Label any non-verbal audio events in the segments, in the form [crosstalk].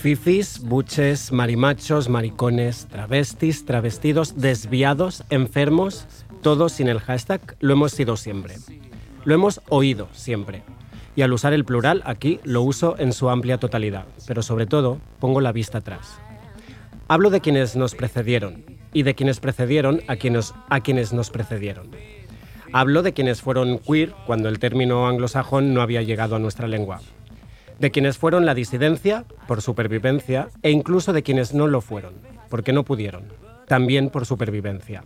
Fifis, buches, marimachos, maricones, travestis, travestidos, desviados, enfermos, todos sin el hashtag, lo hemos sido siempre. Lo hemos oído siempre. Y al usar el plural, aquí lo uso en su amplia totalidad, pero sobre todo pongo la vista atrás. Hablo de quienes nos precedieron y de quienes precedieron a quienes, a quienes nos precedieron. Hablo de quienes fueron queer cuando el término anglosajón no había llegado a nuestra lengua de quienes fueron la disidencia por supervivencia e incluso de quienes no lo fueron, porque no pudieron, también por supervivencia.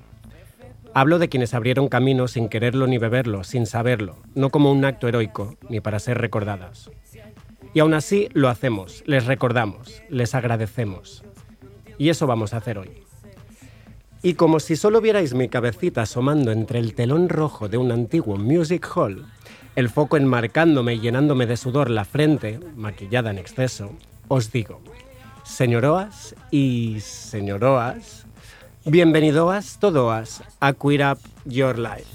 Hablo de quienes abrieron camino sin quererlo ni beberlo, sin saberlo, no como un acto heroico, ni para ser recordadas. Y aún así lo hacemos, les recordamos, les agradecemos. Y eso vamos a hacer hoy. Y como si solo vierais mi cabecita asomando entre el telón rojo de un antiguo music hall, el foco enmarcándome y llenándome de sudor la frente, maquillada en exceso, os digo, señoroas y señoroas, bienvenidoas todoas a Queer Up Your Life.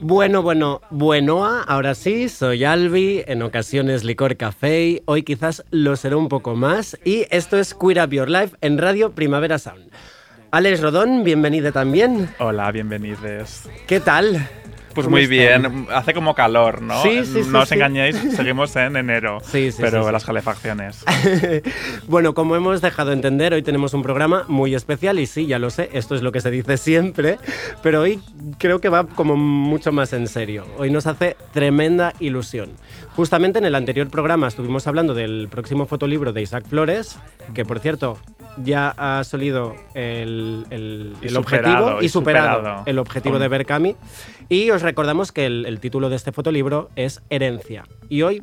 Bueno, bueno, bueno, ahora sí, soy Albi, en ocasiones licor café, hoy quizás lo seré un poco más, y esto es Queer Up Your Life en Radio Primavera Sound. Alex Rodón, bienvenido también. Hola, bienvenidos. ¿Qué tal? Pues muy bien, hace como calor, ¿no? Sí, sí, No os engañéis, seguimos en enero, [laughs] sí, sí, pero las calefacciones. [laughs] bueno, como hemos dejado entender, hoy tenemos un programa muy especial y sí, ya lo sé, esto es lo que se dice siempre, pero hoy creo que va como mucho más en serio. Hoy nos hace tremenda ilusión. Justamente en el anterior programa estuvimos hablando del próximo fotolibro de Isaac Flores, que por cierto ya ha solido el, objetivo y superado, el objetivo de Berkami. Y os recordamos que el, título de este fotolibro es Herencia. Y hoy,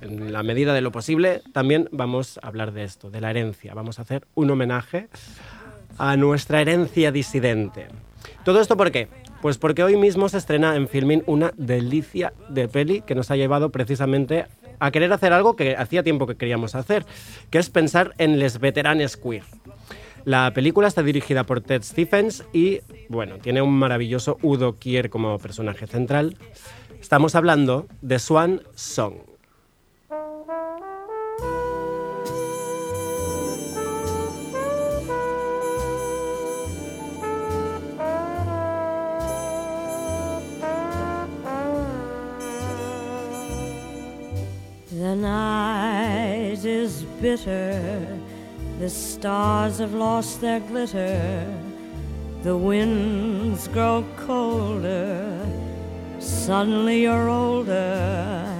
en la medida de lo posible, también vamos a hablar de esto, de la herencia. Vamos a hacer un homenaje a nuestra herencia disidente. ¿Todo esto por qué? Pues porque hoy mismo se estrena en Filmin una delicia de peli que nos ha llevado precisamente a querer hacer algo que hacía tiempo que queríamos hacer, que es pensar en les veteranes queer. La película está dirigida por Ted Stephens y, bueno, tiene un maravilloso Udo Kier como personaje central. Estamos hablando de Swan Song. The night is bitter. The stars have lost their glitter. The winds grow colder. Suddenly you're older.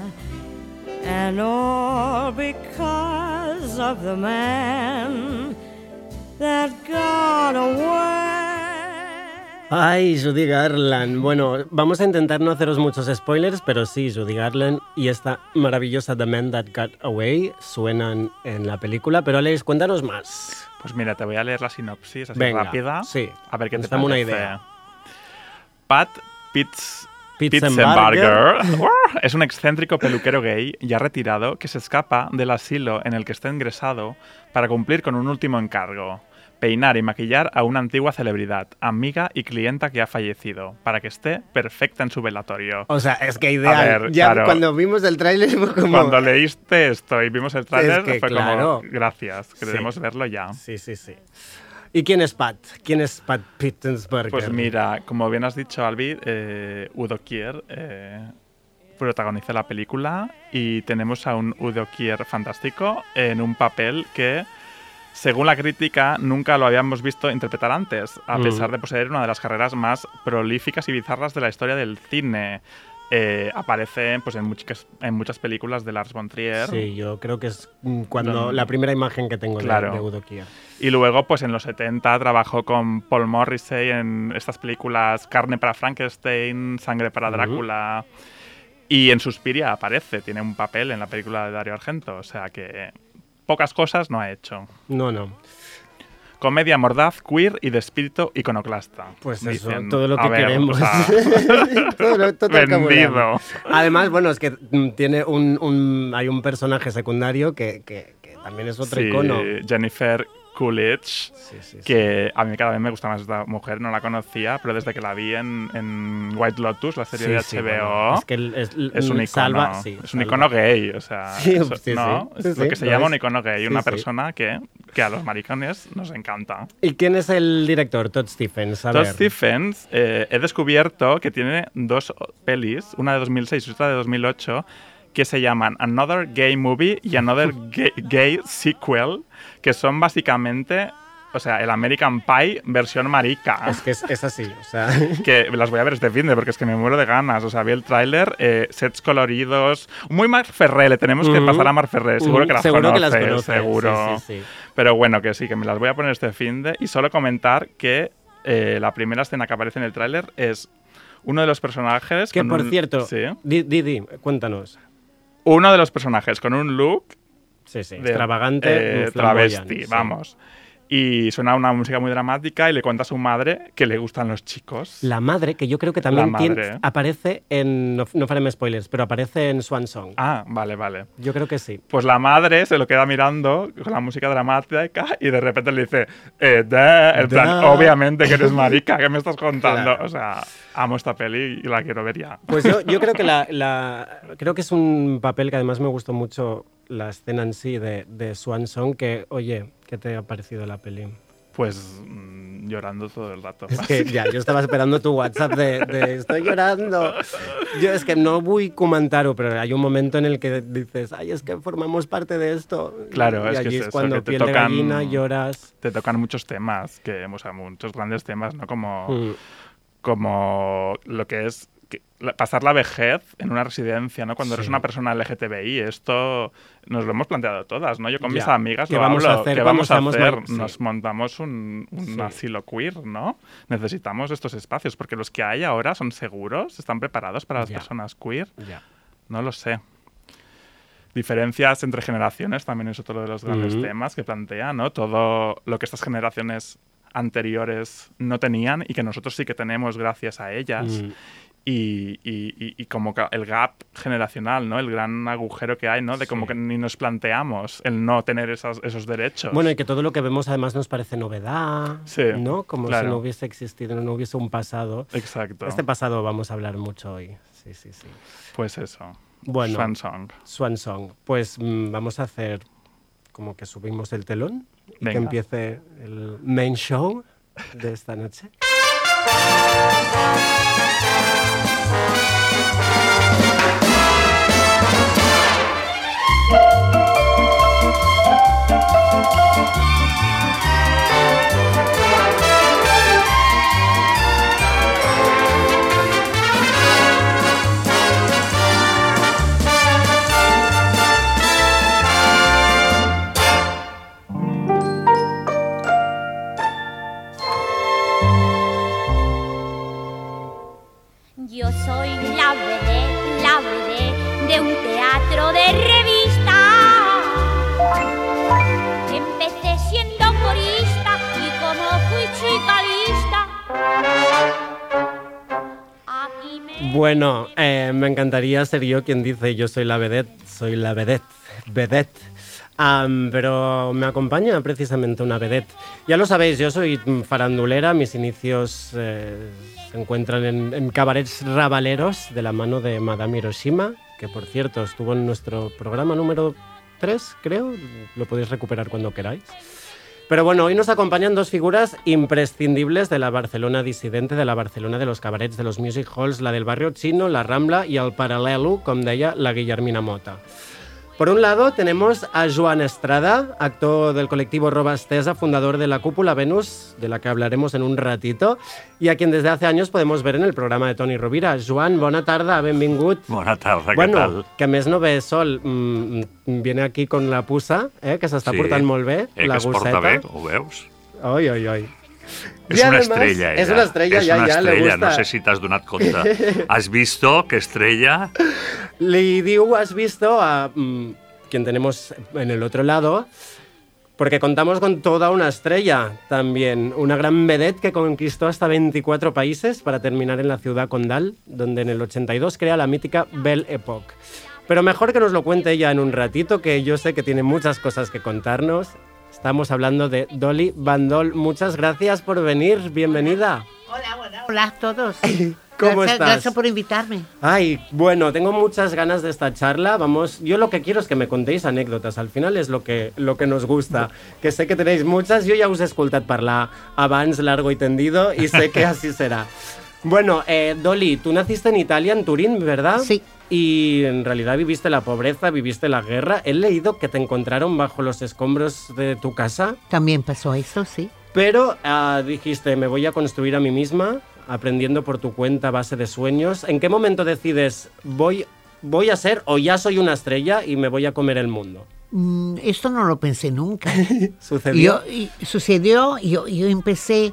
And all because of the man that got away. Ay, Judy Garland. Bueno, vamos a intentar no haceros muchos spoilers, pero sí, Judy Garland y esta maravillosa The Man That Got Away suenan en la película. Pero Alex, cuéntanos más. Pues mira, te voy a leer la sinopsis así rápida. Sí. A ver qué te parece. una idea. Pat Pitts Pitzenbarger [laughs] es un excéntrico peluquero gay ya retirado que se escapa del asilo en el que está ingresado para cumplir con un último encargo peinar y maquillar a una antigua celebridad, amiga y clienta que ha fallecido, para que esté perfecta en su velatorio. O sea, es que ideal. ya cuando vimos el tráiler fue como... Cuando leíste esto y vimos el tráiler fue como, gracias, queremos verlo ya. Sí, sí, sí. ¿Y quién es Pat? ¿Quién es Pat Pittensberger? Pues mira, como bien has dicho, Albi, eh, Udo Kier eh, protagoniza la película y tenemos a un Udo Kier fantástico en un papel que según la crítica, nunca lo habíamos visto interpretar antes, a Mm. pesar de poseer una de las carreras más prolíficas y bizarras de la historia del cine. Eh, aparece pues, en, muchas, en muchas películas de Lars von Trier. Sí, yo creo que es mm, cuando Don- la primera imagen que tengo de- Claro. de, Udo Kier. Y luego, pues en los 70 trabajó con Paul Morrissey en estas películas Carne para Frankenstein, Sangre para. Drácula. Y en Suspiria aparece, tiene un papel en la película de Dario Argento. O sea que pocas cosas no ha hecho. No, no. Comedia mordaz, queer y de espíritu iconoclasta. Pues eso, Dicen. todo lo que ver, queremos. o sea, [laughs] todo lo, todo vendido. Además, bueno, es que mm, tiene un, un- hay un personaje secundario que, que- que también es otro Sí, icono. Jennifer Coolidge. Sí, sí, que a mí cada vez me gusta más esta mujer, no la conocía, pero desde que la vi en, en White Lotus, la serie de HBO, bueno, es que el- es, es un icono, salva, es un icono gay, o sea, [laughs] Sí, eso- ¿no? es lo que se llama un icono gay, una persona que, que a los maricones nos encanta. ¿Y quién es el director? Todd Stephens. A Todd ver. Stephens, eh, he descubierto que tiene dos pelis, una de 2006 y otra de 2008, que se llaman Another Gay Movie y Another Gay, Gay Sequel, que son básicamente, o sea, el American Pie versión marica. Es que es, es así, o sea... [laughs] que las voy a ver este fin de porque es que me muero de ganas. O sea, vi el tráiler, eh, sets coloridos. Muy Mar Ferré, le tenemos que pasar a Mar Ferré. Seguro que las Seguro que las conoces, conoces, seguro. sí, sí, sí. Pero bueno, que sí, que me las voy a poner este fin de. Y solo comentar que eh, la primera escena que aparece en el tráiler es uno de los personajes. Que con por un- cierto, Sí. di, di, di, cuéntanos. Uno de los personajes con un look Sí, sí, de- extravagante, eh, travesti, sí. vamos. Y suena una música muy dramática y le cuenta a su madre que le gustan los chicos. La madre, que yo creo que también tiene- madre. aparece en. No, no farem spoilers, pero aparece en Swan Song. Ah, vale, vale. Yo creo que sí. Pues la madre se lo queda mirando con la música dramática y de repente le dice, eh, da, en plan, obviamente que eres marica, ¿qué me estás [laughs] contando? Claro. O sea, amo esta peli y la quiero ver ya. Pues yo, yo creo que [laughs] la, la- creo que es un papel que además me gustó mucho la escena en sí de, de Swan Song, que, oye, ¿qué te ha parecido la peli? Pues mm, llorando todo el rato. Es que [laughs] ya, yo estaba esperando tu WhatsApp de, de estoy llorando. Yo es que no voy a comentar, pero hay un momento en el que dices, ay, es que formamos parte de esto. Claro, y es que es es, eso, cuando que te piel de tocan- gallina lloras. Te tocan muchos temas, que, o sea, muchos grandes temas, ¿no? Como, Mm. como lo que es que- pasar la vejez en una residencia, ¿no? Cuando eres una persona LGTBI, esto nos lo hemos planteado todas, ¿no? Yo con mis Ya. amigas ¿Qué lo vamos a hacer ¿qué vamos a hacer? sí. Nos montamos un, un Sí. asilo queer, ¿no? Necesitamos estos espacios, porque los que hay ahora son seguros, están preparados para las Ya. personas queer, Ya. no lo sé. Diferencias entre generaciones también es otro de los grandes temas que plantea, ¿no? Todo lo que estas generaciones anteriores no tenían y que nosotros sí que tenemos gracias a ellas. Mm. Y, y- y- como que el gap generacional, ¿no? El gran agujero que hay, ¿no? De como Sí. que ni nos planteamos el no tener esas- esos derechos. Bueno, y que todo lo que vemos además nos parece novedad, Sí, ¿no? Como claro. si no hubiese existido, no hubiese un pasado. Exacto. Este pasado vamos a hablar mucho hoy. Sí, sí, sí. Pues eso. Bueno. Swan Song. Swan Song. Pues mm, vamos a hacer como que subimos el telón y que Venga. empiece el main show de esta noche. [laughs] encantaría ser yo quien dice yo soy la vedette, soy la vedette, vedette. Am, pero me acompaña precisamente una vedette. Ya lo sabéis, yo soy farandulera, mis inicios eh, se encuentran en, en cabarets rabaleros de la mano de Madame Hiroshima, que por cierto estuvo en nuestro programa número 3, creo, lo podéis recuperar cuando queráis. Pero bueno, hoy nos acompañan dos figuras imprescindibles de la Barcelona disidente, de la Barcelona de los cabarets, de los music halls, la del barrio chino, la Rambla y el Paralelo, com deia la Guillermina Mota. Por un lado tenemos a Joan Estrada, actor del colectivo Roba Estesa, fundador de la Cúpula Venus, de la que hablaremos en un ratito, y a quien desde hace años podemos ver en el programa de Toni Rovira. Joan, bona tarda, benvingut. Bona tarda, bueno, què tal? que a més no ve sol, mm, viene aquí con la puça, eh, que s'està Sí. portant molt bé, Eh, la que es porta gosseta. bé, ho veus? Oi, oi, oi. És una estrella, Es ella. una estrella, és ya, una estrella, no sé si t'has donat compte. [laughs] Has visto que estrella? Le digo, has visto a mm, quien tenemos en el otro lado, porque contamos con toda una estrella también, una gran vedette que conquistó hasta 24 países para terminar en la ciudad condal, donde en el 82 crea la mítica Belle Époque. Pero mejor que nos lo cuente ella en un ratito, que yo sé que tiene muchas cosas que contarnos. Estamos hablando de Dolly Bandol. Muchas gracias por venir, bienvenida. Hola, hola, hola a todos. [laughs] ¿Cómo gracias, estás? Gracias por invitarme. Ay, bueno, tengo muchas ganas de esta charla. Vamos, yo lo que quiero es que me contéis anécdotas. Al final es lo que, lo que nos gusta. Que sé que tenéis muchas. Yo ya os he escuchado parlar abans largo y tendido y sé que así será. [laughs] Bueno, eh, Dolly, tú naciste en Italia, en Turín, ¿verdad? Sí. Y en realidad viviste la pobreza, viviste la guerra. He leído que te encontraron bajo los escombros de tu casa, También pasó eso, sí. pero ah, dijiste, me voy a construir a mí misma, aprendiendo por tu cuenta a base de sueños. ¿En qué momento decides, voy, voy a ser o ya soy una estrella y me voy a comer el mundo? Mm, esto no lo pensé nunca. [laughs] ¿Sucedió? Yo, y sucedió, yo, yo empecé,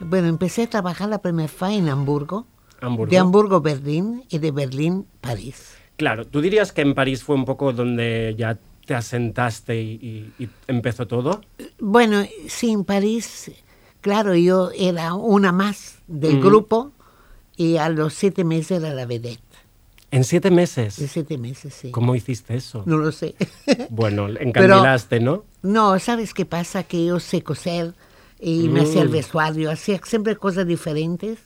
bueno, empecé a trabajar la primera vez en Hamburgo, Hamburgo. de Hamburgo Berlín y de Berlín París. Claro, ¿tú dirías que en París fue un poco donde ya te asentaste y, y- y empezó todo? Bueno, sí, en París, claro, yo era una más del Ujú. grupo y a los siete meses era la vedette. En siete meses. siete meses, sí. ¿Cómo hiciste eso? No lo sé. Bueno, [laughs] encandilaste, ¿no? No, ¿sabes qué pasa? Que yo sé coser y me hacía el Mm. vestuario, hacía siempre cosas diferentes.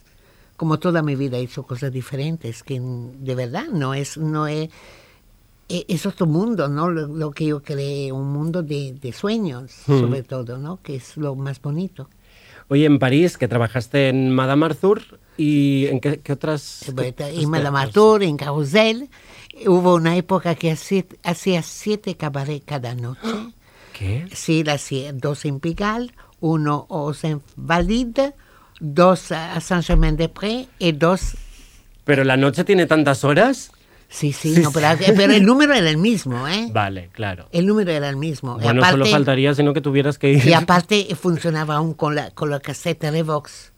Como toda mi vida he hecho cosas diferentes, que mm, de verdad no es, no es, e- es otro mundo, ¿no? Lo, lo que yo creé, un mundo de, de sueños, Mm. sobre todo, ¿no? Que es lo más bonito. Oye, en París, que trabajaste en Madame Arthur, ¿y en qué, qué otras...? En Madame Arthur, en Carrousel, hubo una época que hacía, hacía siete cabarets cada noche. ¿Qué? Sí, la hacía dos en Pigalle, uno au Saint-Valide, dos a Saint-Germain-des-Prés y dos... ¿Pero la noche tiene tantas horas? Sí, sí, no, pero, pero el [laughs] número era el mismo, ¿eh? Vale, claro. El número era el mismo. Y Bueno, solo faltaría sino que tuvieras que ir. y [laughs] aparte funcionaba aún con la, con la caseta Revox.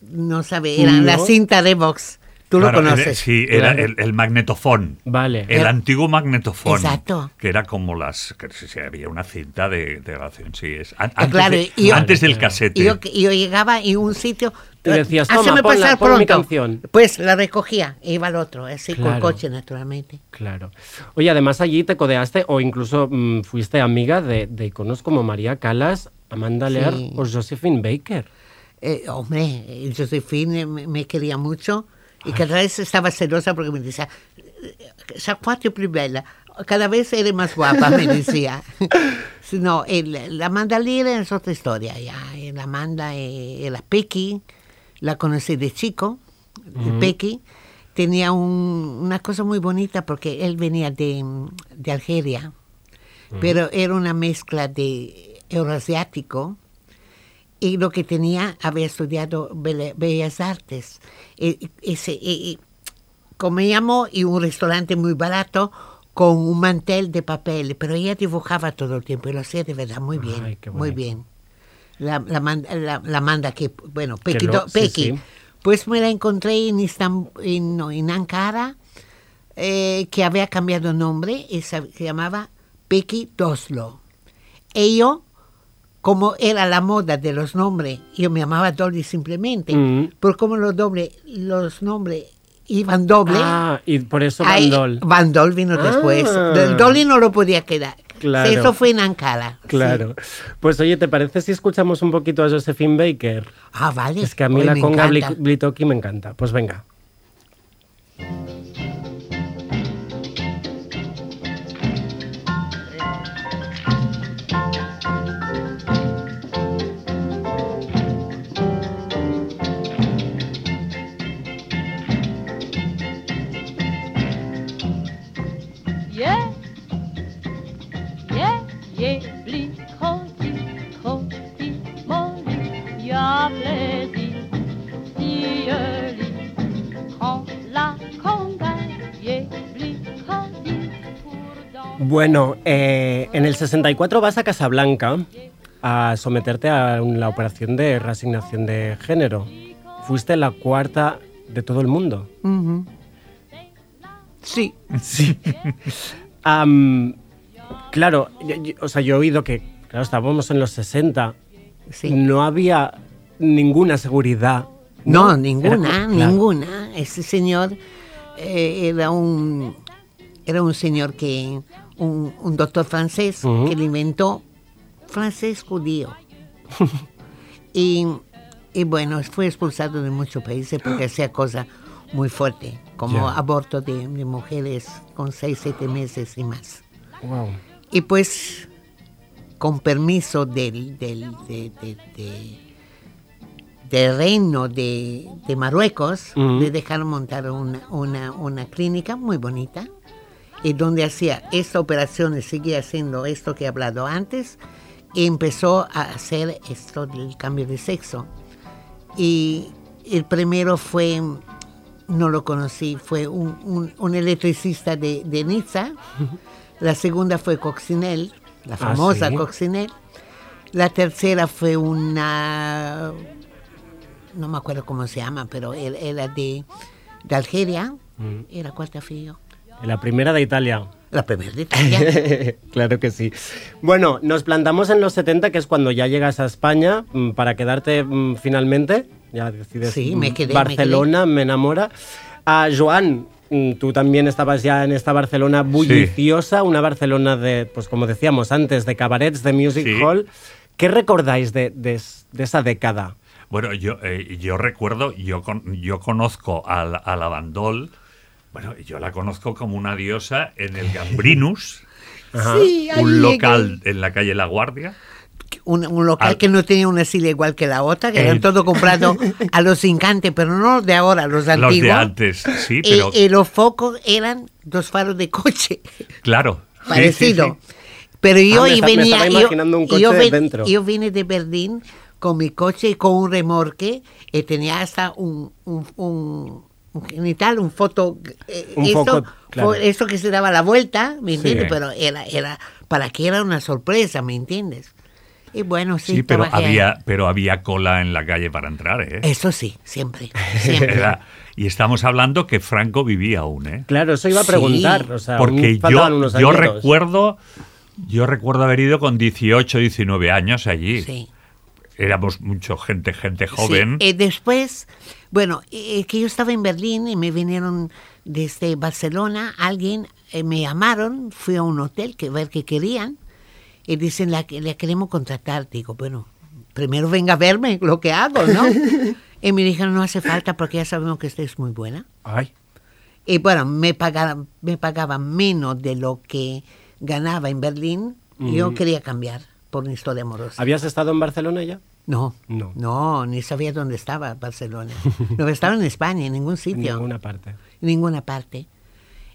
No sabe, era la cinta Revox. Tú Claro, lo era- conoces. sí, era Claro. el, el magnetofón. Vale. El Era- antiguo magnetofón. Exacto. Que era como las. Que sí, sí, había una cinta de, de grabación, sí. Es, an- Ah, antes claro, de- yo- antes del Claro. casete. Y yo, yo llegaba y un sitio... Y decías, "Háceme "Toma, ponla, pasar pon mi pronto". canción. Pues la recogía e iba al otro, así Claro. con coche, naturalmente. Claro. Oye, además allí te codeaste o incluso mm, fuiste amiga de, de iconos como María Calas, Amanda Sí. Lear o Josephine Baker. Eh, hombre, eh, Josephine me, me quería mucho y cada vez estaba celosa porque me decía, fois tu es. Cada vez eres más guapa, me decía. [laughs] No, el- la Amanda Lear es otra historia ya. El Amanda eh, era Pequi, la conocí de chico, de Pequi. Tenía un- una cosa muy bonita porque él venía de, de Algeria, pero era una mezcla de euroasiático y lo que tenía, había estudiado Bellas Artes. Y, y se- y- y comíamos en un restaurante muy barato con un mantel de papel, pero ella dibujaba todo el tiempo y lo hacía de verdad muy bien, Ay, muy bien. La, la, la- la manda que, bueno, Que Pequi, lo- do- sí, Pequi. sí. Pues me la encontré en, en, no, en Ankara, eh, que había cambiado nombre y se, se llamaba Pequi Doslo. Y yo, como era la moda de los nombres, yo me llamaba Dolly simplemente, Mm. por como los, doble, los nombres iban doble, Ah, y por eso ahí- Bandol. Van Dol vino después. Ah. El Dolly no lo podía quedar. Claro. Eso fue en Ankara. sí. Claro. Pues oye, ¿te parece si escuchamos un poquito a Josephine Baker? Ah, vale. Es que a mí Uy, la conga Blitoki me encanta. Pues venga. Bueno, eh, en el 64 vas a Casablanca a someterte a la operación de reasignación de género. Fuiste la cuarta de todo el mundo. Sí. Sí. Claro, yo- yo- o sea, yo he oído que, claro, estábamos en los 60, Sí. no había ninguna seguridad. No, Era- ninguna, claro. ninguna. Ese señor eh, era un era un señor que un, un doctor francés que le inventó francés judío. [laughs] y, y bueno, fue expulsado de muchos países porque hacía cosas muy fuertes, como aborto de, de mujeres con seis, siete meses y más. Wow. Y pues, con permiso del, del, de- de- de- del reino de, de Marruecos, Ujú. le dejaron montar una, una, una clínica muy bonita, y donde hacía esta operación y seguía haciendo esto que he hablado antes, y empezó a hacer esto del cambio de sexo. Y el primero fue, no lo conocí, fue un, un- un electricista de, de Niza. La segunda fue Coccinelle, la Ah, famosa ¿sí? Coccinelle. La tercera fue una, no me acuerdo cómo se llama, pero era, era de, de Algeria. Mm. Era cuarta frío. La primera de Italia. La primera de [laughs] Italia. claro que sí. Bueno, nos plantamos en los 70, que es cuando ya llegas a España mm, para quedarte mm, finalmente. Ya decides. Sí, mm, me quedé, me Barcelona, me, enamora. A Joan, tú también estabas ya en esta Barcelona bulliciosa, una Barcelona de, pues como decíamos antes, de cabarets, de music Sí. hall. ¿Qué recordáis de, de es- de esa década? Bueno, yo, eh, yo recuerdo, yo, con- yo conozco a la, a la Bandol, bueno, yo la conozco como una diosa en el Gambrinus, [laughs] Sí, un llegué. local en la calle La Guardia. un, un local Al- que no tenía una silla igual que la otra, que eran Eh. todo comprado [laughs] a los incantes, pero no los de ahora, los antiguos. Los de antes, sí, Y, pero y los focos eran dos faros de coche, [laughs] claro. sí, sí, parecido. sí. Pero yo Ah, me y esta- me venía. estaba yo- imaginando un coche yo de dentro. Yo vine de Berlín con mi coche y con un remorque y tenía hasta un, un, un, un genital, un foto. eh, Un esto, foco, claro. esto que se daba la vuelta, ¿me entiendes? Sí. Pero era, era para que era una sorpresa, ¿me entiendes? Y bueno, sí, Sí, pero ahí. había, pero había cola en la calle para entrar, ¿eh? Eso sí, siempre, siempre. Era- y estamos hablando que Franco vivía aún, ¿eh? Claro, eso iba a Sí, preguntar. o sea, Porque yo, yo recuerdo, yo recuerdo haber ido con 18, 19 años allí. Sí. Éramos mucho gente, gente joven. Sí, eh, después, bueno, eh, que yo estaba en Berlín y me vinieron desde Barcelona, alguien, eh, me llamaron, fui a un hotel que ver qué querían y dicen, la, que- la queremos contratar. Digo, bueno, primero venga a verme lo que hago, ¿no? [laughs] y me dijeron, no hace falta porque ya sabemos que usted es muy buena. Ay, Y bueno, me pagaban, me pagaban menos de lo que ganaba en Berlín yo quería cambiar por una historia amorosa. ¿habías estado en Barcelona ya? No, No. no, ni sabía dónde estaba Barcelona. [laughs] No estaba en España, en ningún En sitio, ninguna parte. en ninguna parte.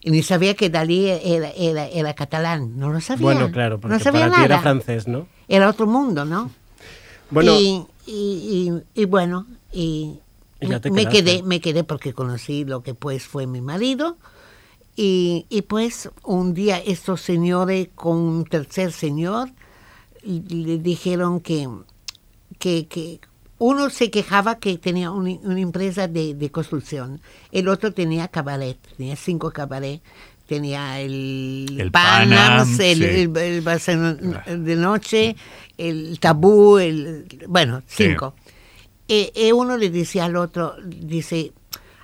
Y ni sabía que Dalí era, era, era catalán, no lo sabía. Bueno, claro, porque no sabía para nada. ti era francés, ¿no? Era otro mundo, ¿no? Bueno, y, y, y- y bueno, y me quedé, me quedé porque conocí lo que pues fue mi marido. Y, y pues un día estos señores con un tercer señor le dijeron que, que, que uno se quejaba que tenía una, una empresa de, de construcción, el otro tenía cabaret, tenía cinco cabaret, tenía el, El Panams, Panam, el, sí. el, el de noche, el Tabú, el, bueno, Sí. cinco. Y, y uno le decía al otro, dice,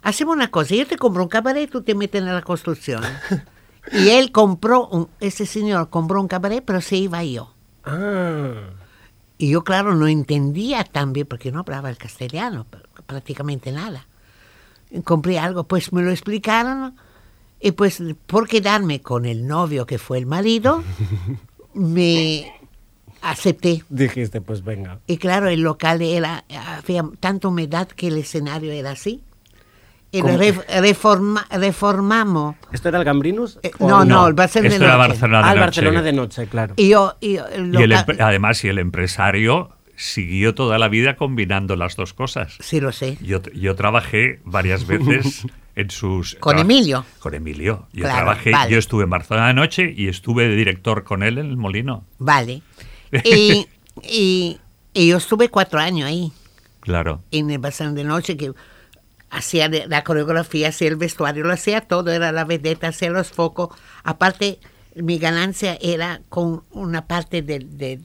hacemos una cosa, yo te compro un cabaret, tú te metes en la construcción. [laughs] y él compró, un- ese señor compró un cabaret, pero se iba yo. Ah, Y yo, claro, no entendía tan bien, porque no hablaba el castellano, pr- prácticamente nada. Compré algo, pues me lo explicaron, y pues por quedarme con el novio que fue el marido, [laughs] me acepté. dijiste, pues venga. Y claro, el local era, había tanta humedad que el escenario era así. Y lo ¿Cómo? re- reforma- reformamos. ¿Esto era el Gambrinus? Eh, no, no, el Barcelona de Esto era noche. Barcelona de Ah, el noche. Barcelona de noche, claro. Y yo, y yo- el Y además, y el empresario siguió toda la vida combinando las dos cosas. Sí, lo sé. Yo, yo trabajé varias [laughs] veces en sus... ¿Con Emilio? Con Emilio. Yo Claro, trabajé, vale. yo estuve en Barcelona de noche y estuve de director con él en el Molino. Vale. [laughs] Y, y- y yo estuve cuatro años ahí, Claro. en el Bazán de Noche, que hacía de- la coreografía, hacía el vestuario, lo hacía todo, era la vedeta, hacía los focos. Aparte, mi ganancia era con una parte de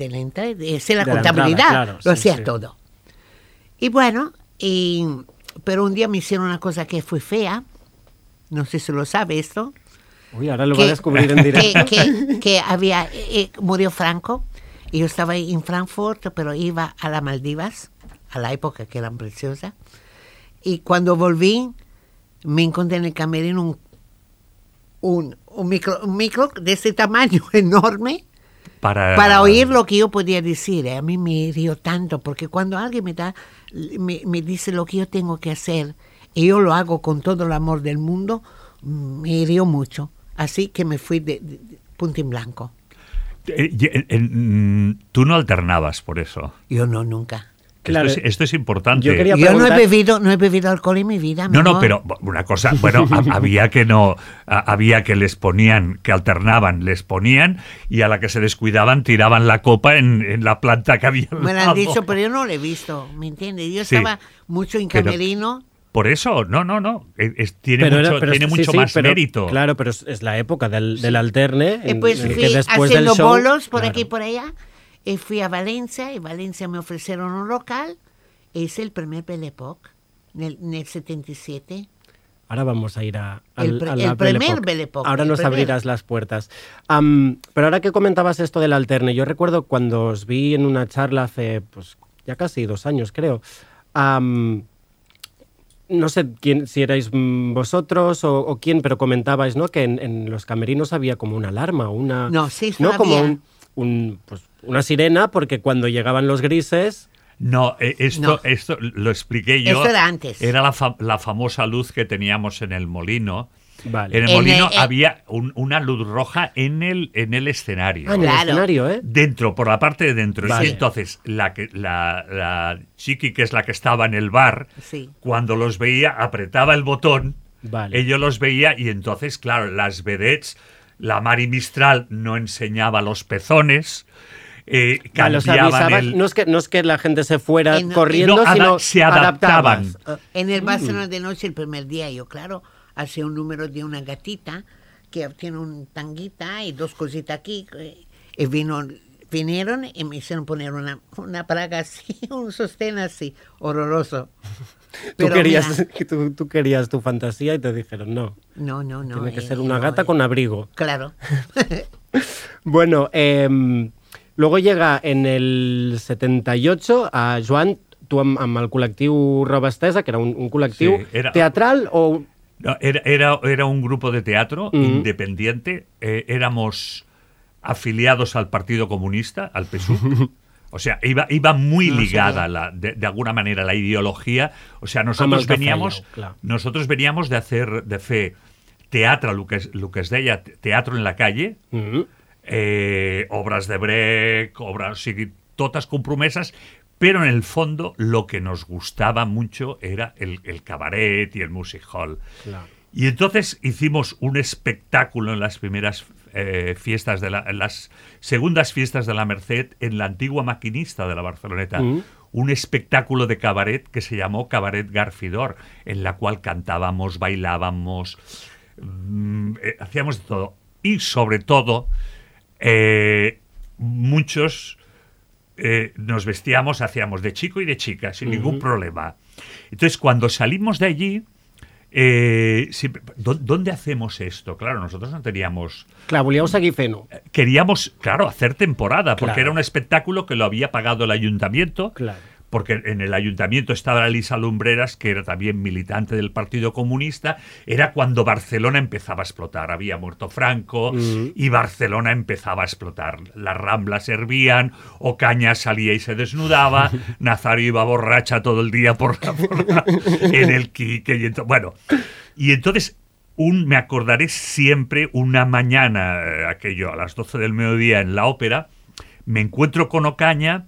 la entrada, de hacer la De la contabilidad, claro, lo sí, hacía sí. todo. Y bueno, y, pero un día me hicieron una cosa que fue fea, no sé si lo sabe esto, Uy, ahora lo que- voy a descubrir [laughs] en directo. que, que- que había, eh, murió Franco y yo estaba en Frankfurt, pero iba a las Maldivas, a la época que eran preciosas. Y cuando volví, me encontré en el camerino un, un, un micro, un micro de ese tamaño [laughs] enorme Para, para oír lo que yo podía decir. eh. A mí me hirió tanto, porque cuando alguien me, da, me, me dice lo que yo tengo que hacer y yo lo hago con todo el amor del mundo, me hirió mucho. Así que me fui de, de- de punto en blanco. Eh, eh, mm, tú no alternabas por eso. Yo no, nunca. Claro. esto, es, esto es importante. Yo quería- Yo no he preguntar- bebido, no he bebido alcohol en mi vida. mi No, no, pero una cosa, bueno, ha- [laughs] había que no, había que les ponían, que alternaban, les ponían y a la que se descuidaban tiraban la copa en, en la planta que había. Me lo han dicho, pero yo no lo he visto, ¿me entiendes? Yo Sí. estaba mucho en Pero- camerino. Por eso, no, no, no, es- es- tiene Pero era- mucho, pero tiene sí, mucho sí, más pero- mérito. Claro, pero es, es la época del, del alterne, Y en, pues en fui que después del haciendo show... bolos por claro. aquí y por allá. Y fui a Valencia, y Valencia me ofrecieron un local. E hice el primer Belle Époque en el, en el 77. Ahora vamos a ir a, al- El pre- a la el Belle primer. Belle Époque, Ahora nos primer. abrirás las puertas. Am, pero ahora que comentabas esto del alterne, yo recuerdo cuando os vi en una charla hace, pues, ya casi dos años, creo. am, no sé quién, si erais vosotros o, o quién, pero comentabais, ¿no? Que en, en los camerinos había como una alarma, una... No, sí, ¿no? Como había. un, un, pues, una sirena, porque cuando llegaban los grises... No, eh, esto, No. esto lo expliqué yo. Esto era antes. Era la, fa- la famosa luz que teníamos en el molino. Vale. En el En molino el- eh, había un- una luz roja en el, en el escenario. Ah, en el Claro. escenario, ¿eh? Dentro, por la parte de dentro. Vale. Y entonces, la, que, la, la chiqui, que es la que estaba en el bar, Sí. cuando los veía, apretaba el botón, Vale. ellos los veía y entonces, claro, las vedettes, la Mari Mistral no enseñaba los pezones, eh, cambiaban avisabas- el... no, es que, no es que la gente se fuera En- corriendo, no, sino se adaptaban. adaptabas. Ah, En el Barcelona de noche, el primer día, yo, claro, hacía un número de una gatita que tiene un tanguita y dos cositas aquí. eh, Y vino, vinieron y me hicieron poner una, una praga así, [laughs] un sostén así, horroroso. Tú querías, mira, tú, tú querías tu fantasía y te dijeron no. no, no, no. tiene que eh, ser una no, gata eh, con abrigo. Claro. [laughs] Bueno, em, luego llega en el 78 a Joan, tu amb, amb el col·lectiu que era un, un col·lectiu Sí, era- teatral o... No, era, era, era un grupo de teatro Mm. independiente. eh, éramos afiliados al Partido Comunista, al PSUV. [laughs] O sea, iba, iba muy ligada la, de, de alguna manera la ideología. O sea, nosotros veníamos, nosotros veníamos de hacer de fe teatro, lo que, es- lo que es deia teatro en la calle, Mm, eh, obras de Brecht, obras, sigui, totes compromeses, pero en el fondo lo que nos gustaba mucho era el, el cabaret y el music hall. Y entonces hicimos un espectáculo en las primeras eh, fiestas de la, en las segundas fiestas de la Merced en la antigua maquinista de la Barceloneta. Mm. Un espectáculo de cabaret que se llamó Cabaret Garfidor, en la cual cantábamos, bailábamos, mm, eh, hacíamos de todo. Y sobre todo, eh, muchos eh, nos vestíamos, hacíamos de chico y de chica, sin ningún problema. Entonces, cuando salimos de allí, eh, siempre- ¿dó- ¿dónde hacemos esto? Claro, nosotros no teníamos... Clar, volíeu seguir fent-ho. Queríamos, claro, hacer temporada, porque Claro. era un espectáculo que lo había pagado el ayuntamiento, Claro. Porque en el ayuntamiento estaba Elisa Lumbreras, que era también militante del Partido Comunista, era cuando Barcelona empezaba a explotar. Había muerto Franco y Barcelona empezaba a explotar. Las ramblas hervían, Ocaña salía y se desnudaba, [laughs] Nazario iba borracha todo el día por la, por la- en el Quique. Y bueno, y entonces un, me acordaré siempre una mañana, eh, aquello a las 12 del mediodía en la ópera, me encuentro con Ocaña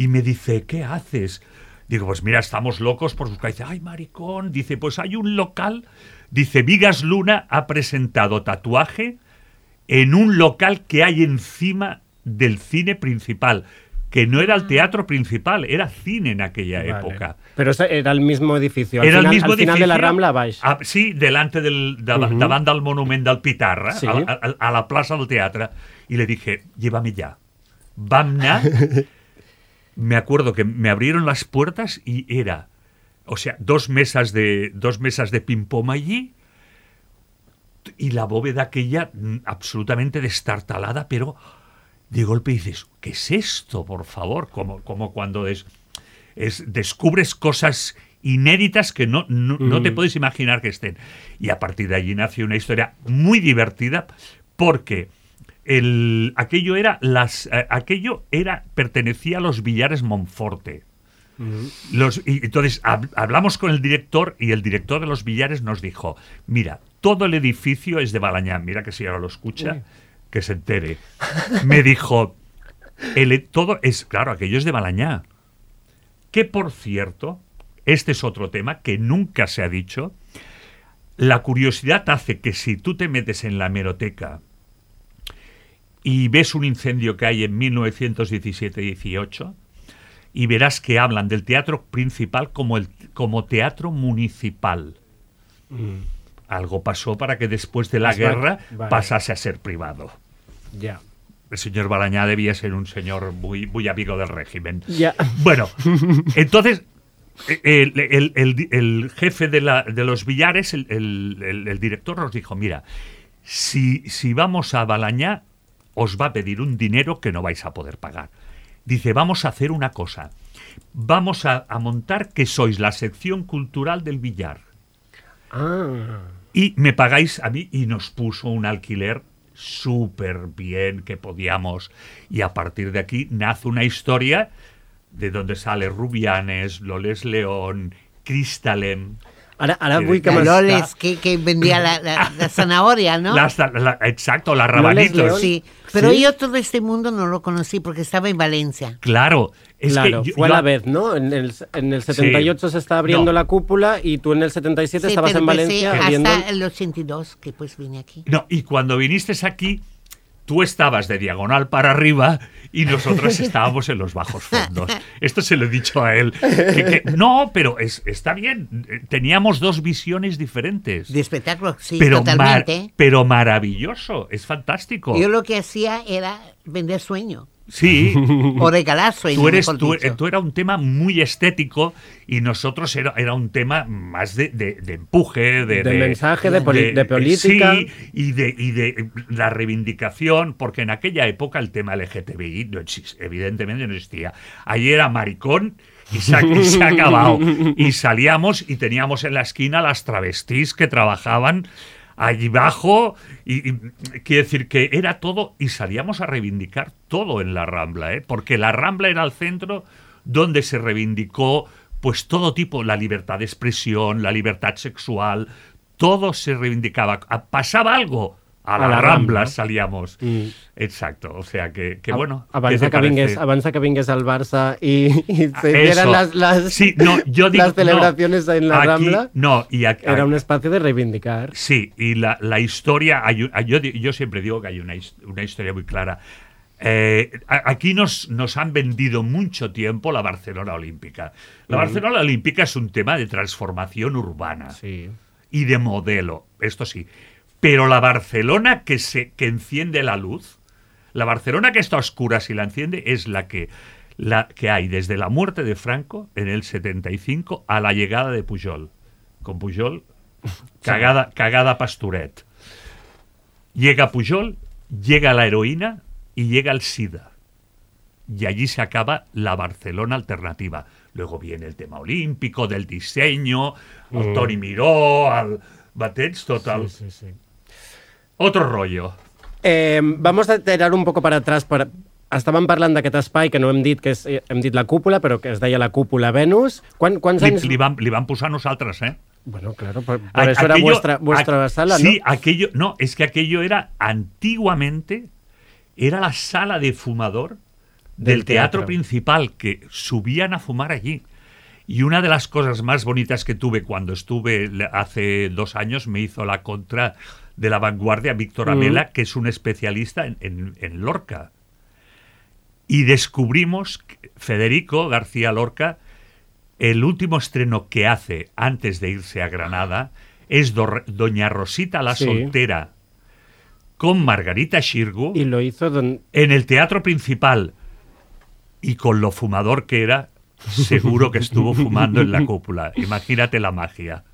y me dice, ¿qué haces? Digo, pues mira, estamos locos por buscar. Dice, ay, maricón. Dice, pues hay un local. Dice, Vigas Luna ha presentado tatuaje en un local que hay encima del cine principal que no era el teatro principal, era cine en aquella Vale. época. Pero era el mismo edificio. Al Era final, el mismo al final de la edificio, Rambla baix. ah, sí, delante del, de, Ujú. davant del monument del Pitarra, Sí. a, a- a la plaça del teatre, y le dije, llévame ya. Vam anar, [laughs] me acuerdo que me abrieron las puertas y era, o sea, dos mesas de, dos mesas de ping-pong allí, y la bóveda aquella mm, absolutamente destartalada, pero de golpe dices, ¿qué es esto, por favor? Como, como cuando des- es, descubres cosas inéditas que no, no, no te Mm. puedes imaginar que estén. Y a partir de allí nació una historia muy divertida porque el, aquello era las eh, aquello era pertenecía a los billares Monforte. Los, y entonces hab- hablamos con el director y el director de los billares nos dijo, mira, todo el edificio es de Balañá, mira que si ahora lo escucha, que se entere. Me dijo, el, e- todo es, claro, aquello es de Balañá. Que por cierto, este es otro tema que nunca se ha dicho. La curiosidad hace que si tú te metes en la hemeroteca y ves un incendio que hay en 1917-18 y verás que hablan del teatro principal como, el, como teatro municipal. Algo pasó para que después de la Mm. Guerra vale. pasase a ser privado. Ya. El señor Balañá debía ser un señor muy, muy amigo del régimen. Bueno, [laughs] entonces el, el- el- el jefe de, la- de los billares, el, el- el- el director, nos dijo, mira, si, si vamos a Balañá, os va a pedir un dinero que no vais a poder pagar. Dice, vamos a hacer una cosa. Vamos a, a montar que sois la sección cultural del billar. Ah. Y me pagáis a mí y nos puso un alquiler súper bien que podíamos. Y a partir de aquí nace una historia de donde sale Rubianes, Loles León, Cristalem. Ara, ara Sí, vull que Loles, que, que vendía la, la- la zanahoria, ¿no? Las- la- exacto, las rabanitos. Sí, pero ¿Sí? yo todo este mundo no lo conocí porque estaba en Valencia. Claro, es claro, que yo- fue a la vez, ¿no? En el, en el 78 se está abriendo No. la cúpula y tú en el 77 Sí, estabas pero en Valencia viendo... hasta el 82 que pues vine aquí. No, y cuando viniste aquí, tú estabas de diagonal para arriba y nosotros [laughs] estábamos en los bajos fondos. [laughs] Esto se lo he dicho a él. que- que- no, pero es, está bien. Eh, Teníamos dos visiones diferentes. De espectáculo, sí, pero, mar- totalmente. pero maravilloso, es fantástico. Yo lo que hacía era vender sueño Sí, o regalar sueño. tú eres, tú, dicho. tú era un tema muy estético y nosotros era, era un tema más de, de- de empuje, de, De mensaje, de poli- de política. Sí, y de, y de la reivindicación, porque en aquella época el tema LGTBI no exis- evidentemente no existía. Allí era maricón y se, ha- y se ha acabado. [laughs] Y salíamos y teníamos en la esquina las travestis que trabajaban allí abajo y, y quiere decir que era todo y salíamos a reivindicar todo en la Rambla, ¿eh? porque la Rambla era el centro donde se reivindicó pues todo tipo, la libertad de expresión, la libertad sexual, todo se reivindicaba. Pasaba algo, a la, A la Rambla, Rambla. salíamos. Mm. Exacto, o sea que, que bueno. ¿qué Abans te de, que abans de que vingués al Barça y, y se Eso. hicieran las, las, Sí, no, yo [laughs] digo, las celebraciones no, en la aquí- Rambla, No, y aquí, era un espacio de reivindicar. Sí, y la, la historia, hay yo, yo siempre digo que hay una, una historia muy clara. Eh, aquí nos, nos han vendido mucho tiempo la Barcelona Olímpica. La Barcelona Olímpica es un tema de transformación urbana Sí. y de modelo, esto sí. Pero la Barcelona que, se, que enciende la luz, la Barcelona que está a oscuras y la enciende, es la que, la que hay desde la muerte de Franco en el 75 a la llegada de Pujol. Con Pujol, [laughs] cagada, cagada Pasturet. Llega Pujol, llega la heroína y llega el SIDA. Y allí se acaba la Barcelona alternativa. Luego viene el tema olímpico, del diseño, el Toni Miró, al Batets, total. Sí, sí. Otro rollo. Eh, vamos a tirar un poco para atrás. Per... Estàvem parlant d'aquest espai que no hem dit que és, eh, hem dit la cúpula, però que es deia la cúpula Venus. Quan, quants Li, anys... li, van, li van posar nosaltres, ¿eh? Bueno, claro, por, eso era vuestra, vuestra sala, Sí, ¿no? aquello, no, es que aquello era antiguamente, era la sala de fumador del, Del teatro teatro. principal que subían a fumar allí. Y una de las cosas más bonitas que tuve cuando estuve hace dos años me hizo la contra de la vanguardia Víctor Mm. Amela, que es un especialista en, en- en Lorca. Y descubrimos, que Federico García Lorca, el último estreno que hace antes de irse a Granada es Do- Doña Rosita la Sí. Soltera con Margarita Xirgu Y lo hizo don... en el teatro principal y con lo fumador que era, seguro que estuvo fumando en la cúpula. [laughs] Imagínate la magia.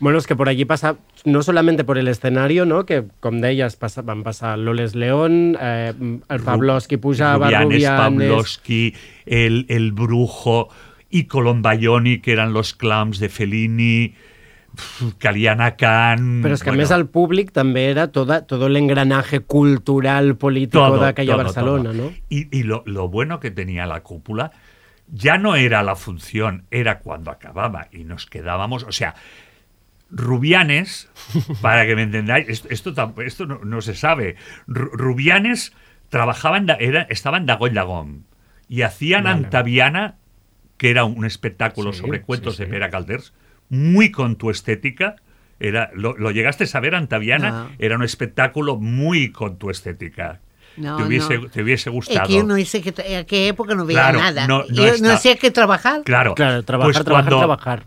Bueno, es que por allí pasa, no solamente por el escenario, no? que com deies, passa, van passar Loles León, eh, el Pavlovsky pujava, Rubianes, Rubianes... Pavlovsky, el, el Brujo y Colombaioni, que eran los clowns de Fellini, Caliana Khan... Però és que bueno, a més el públic també era toda, todo el engranaje cultural, político todo, d'aquella todo, Barcelona, todo. ¿no? Y, y lo, lo bueno que tenía la cúpula ya no era la función, era cuando acababa y nos quedábamos, o sea, Rubianes, para que me entendáis, esto, esto, esto no, no se sabe, Ru- Rubianes trabajaba en, Da- era, estaba en Dagoll Dagón y hacían Vale. Antaviana, que era un espectáculo Sí, sobre cuentos sí, de sí. Pere Calders, muy con tu estética. Era, lo, lo llegaste a saber, Antaviana? No. Era un espectáculo muy con tu estética. No, te, hubiese, no. te hubiese Es gustado. que yo no hice que en aquella época no veía Claro, nada. no- no yo está- no hacía que trabajar. Claro, Claro, trabajar, pues trabajar, cuando, trabajar.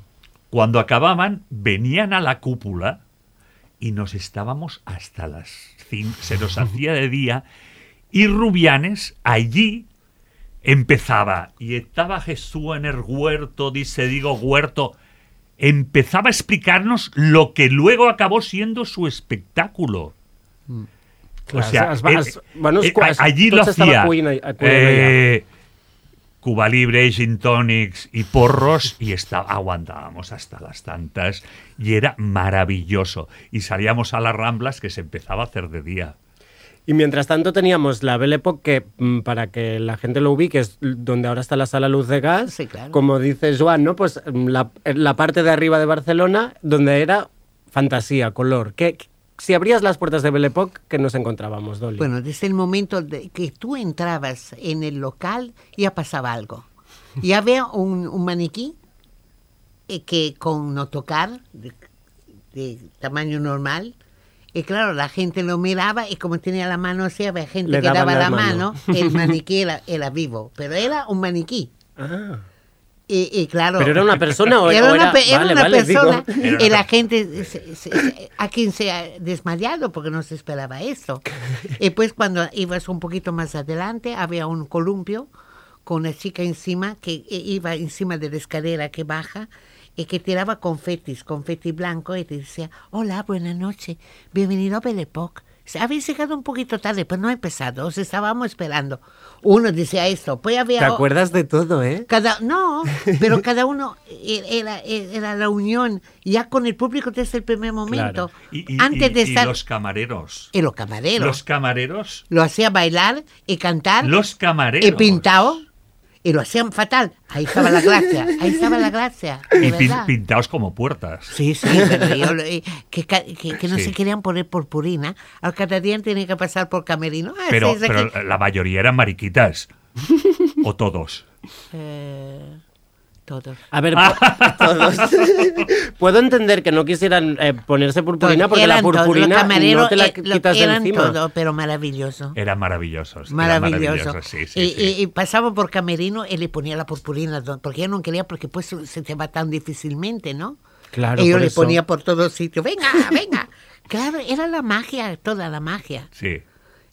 Cuando acababan, venían a la cúpula y nos estábamos hasta las 5, se nos hacía de día, y Rubianes allí empezaba, y estaba Jesús en el huerto, dice, digo, huerto, empezaba a explicarnos lo que luego acabó siendo su espectáculo. Clar, o sea, es es- bueno, allí lo hacía. eh, Cuba Libre, gin tonics y porros y está, aguantábamos hasta las tantas y era maravilloso. Y salíamos a las ramblas que se empezaba a hacer de día. Y mientras tanto teníamos la Belle Époque, que mm, para que la gente lo ubique, es donde ahora está la sala Luz de Gas. Sí, claro. Como dice Joan, ¿no? Pues mm, la, la parte de arriba de Barcelona, donde era fantasía, color. ¿Qué, si abrías las puertas de Belle Époque, ¿qué nos encontrábamos, Dolly? Bueno, desde el momento de que tú entrabas en el local, ya pasaba algo. Ya había un, un maniquí eh, que con no tocar, de, de tamaño normal, y claro, la gente lo miraba y como tenía la mano así, había gente Le que daba la la mano. mano, el [laughs] maniquí era, era vivo, pero era un maniquí. Ah. Y, y claro, ¿Pero era una persona o [laughs] era una, pe- era vale, una vale, persona y la gente se- se- se- a quien se ha desmayado porque no se esperaba esto. y pues cuando ibas un poquito más adelante había un columpio con una chica encima que iba encima de la escalera que baja y que tiraba confetis, confeti blanco y te decía, hola, buenas noches, bienvenido a Belle Époque. Habéis llegado un poquito tarde, pero no ha empezado, os estábamos esperando. Uno decía esto, pues había... ¿Te acuerdas de todo, eh? Cada, no, [laughs] pero cada uno e- era, era la unión ya con el público desde el primer momento. Y, y- Antes y- de y estar. los camareros. y los camareros. Los camareros. Lo hacía bailar y cantar. Los camareros. Y pintado. Y lo hacían fatal. Ahí estaba la gracia. Ahí estaba la gracia. Y pin- pintados como puertas. Sí, sí, pero yo que, que, que no Sí. se querían poner purpurina. Al cada día tenía que pasar por camerino. Ah, Pero, pero la mayoría eran mariquitas. o todos. Eh, todos. A ver, [laughs] todos. [laughs] Puedo entender que no quisieran eh, ponerse purpurina porque la purpurina no te la eh, quitas de eran encima. todo, pero maravilloso. Eran maravillosos. Maravilloso. maravillosos, sí, sí, y, sí. y- y pasaba por camerino y le ponía la purpurina, porque yo no quería, porque pues se te va tan difícilmente, ¿no? Claro, y yo le eso. ponía por todos sitios, venga, venga. [laughs] claro, era la magia, toda la magia. Sí.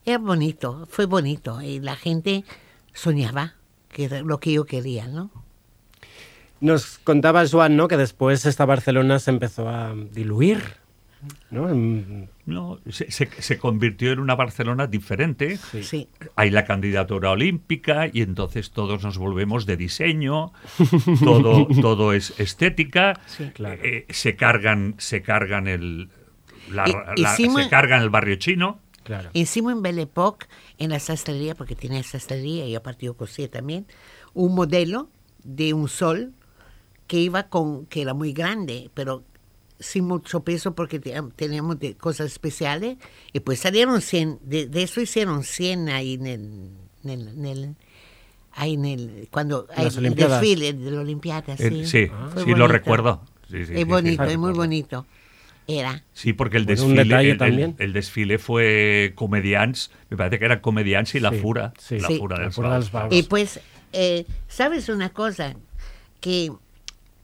Era bonito, fue bonito. Y la gente soñaba, que era lo que yo quería, ¿no? Nos contaba Joan, ¿no? Que después esta Barcelona se empezó a diluir, ¿no? En- No, se, se- se convirtió en una Barcelona diferente. Sí. Hay la candidatura olímpica y entonces todos nos volvemos de diseño, [laughs] todo, todo es estética, Sí. Claro. eh, se cargan, se cargan el la- Y- la- hicimos- se cargan el barrio chino. Claro. Hicimos en Belle Époque, en la sastrería, porque tenía sastrería y aparte yo cosía también, un modelo de un sol que iba con, que era muy grande, pero sin mucho peso porque te- teníamos de cosas especiales. Y pues salieron 100, de, de eso hicieron 100 ahí en el, en el- en el- ahí en el, cuando Las el Olimpiadas. desfile de la Olimpiada, Eh, sí. sí, Fue sí, lo recuerdo. Sí, sí, sí, Es bonito, sí, es muy bonito. Era. Sí, porque el Bueno, desfile, el, el- también. el desfile fue comedians, me parece que eran comedians y la fura, sí. la fura La del fura Palaus. Palaus. Y pues, eh, ¿sabes una cosa? Que,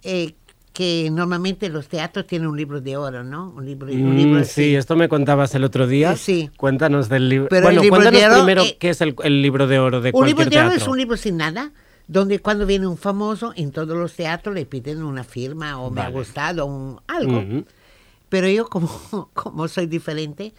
eh, que normalmente los teatros tienen un libro de oro, ¿no? Un libro, un Mm, libro sí, esto me contabas el otro día. Sí. Cuéntanos del libro. Pero bueno, el libro cuéntanos de oro, primero eh, qué es el, el libro de oro de Un cualquier libro de oro teatro. es un libro sin nada, donde cuando viene un famoso, en todos los teatros le piden una firma o me ha gustado un, algo. Pero yo, como, [laughs] como soy diferente,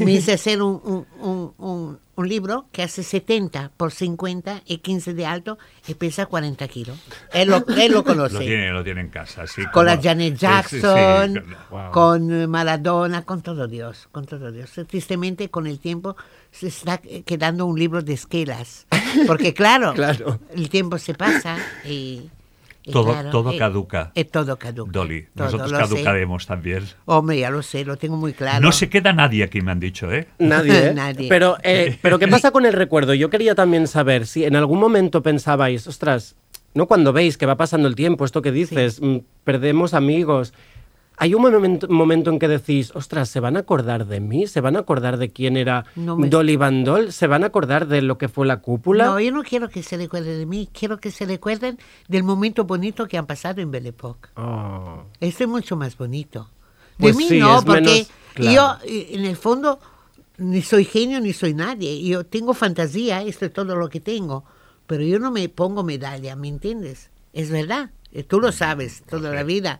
me hice [laughs] hacer un, un, un- libro que hace 70 por 50 y 15 de alto y pesa 40 kilos. Él lo, él lo conoce. Lo tiene, lo tiene en casa, sí. con la Janet Jackson, sí. Wow. con Maradona, con todo Dios, con todo Dios. Tristemente, con el tiempo se está quedando un libro de esquelas, porque claro, [laughs] Claro. el tiempo se pasa y Todo- claro, todo eh, caduca. eh, todo caduca. Dolly, todo, nosotros sé. caducaremos también. Hombre, ya lo sé, lo tengo muy claro. No se queda nadie aquí, me han dicho, ¿eh? [laughs] Nadie, ¿eh? [laughs] Nadie. Pero, eh, pero ¿qué [laughs] pasa con el recuerdo? Yo quería también saber si en algún momento pensabais, ostras, no cuando veis que va pasando el tiempo, esto que dices, mm, perdemos amigos. ¿Hay un momento, momento en que decís, ostras, ¿se van a acordar de mí? ¿Se van a acordar de quién era No me- Dolly Van Doll? ¿Se van a acordar de lo que fue la cúpula? No, yo no quiero que se recuerden de mí, quiero que se recuerden del momento bonito que han pasado en Belle Époque. Oh. Esto es mucho más bonito. De Pues mí sí, no, porque menos- claro. yo eh, en el fondo ni soy genio ni soy nadie. Yo tengo fantasía, esto es todo lo que tengo, pero yo no me pongo medalla, ¿me entiendes? Es verdad, eh, tú lo sabes toda la vida,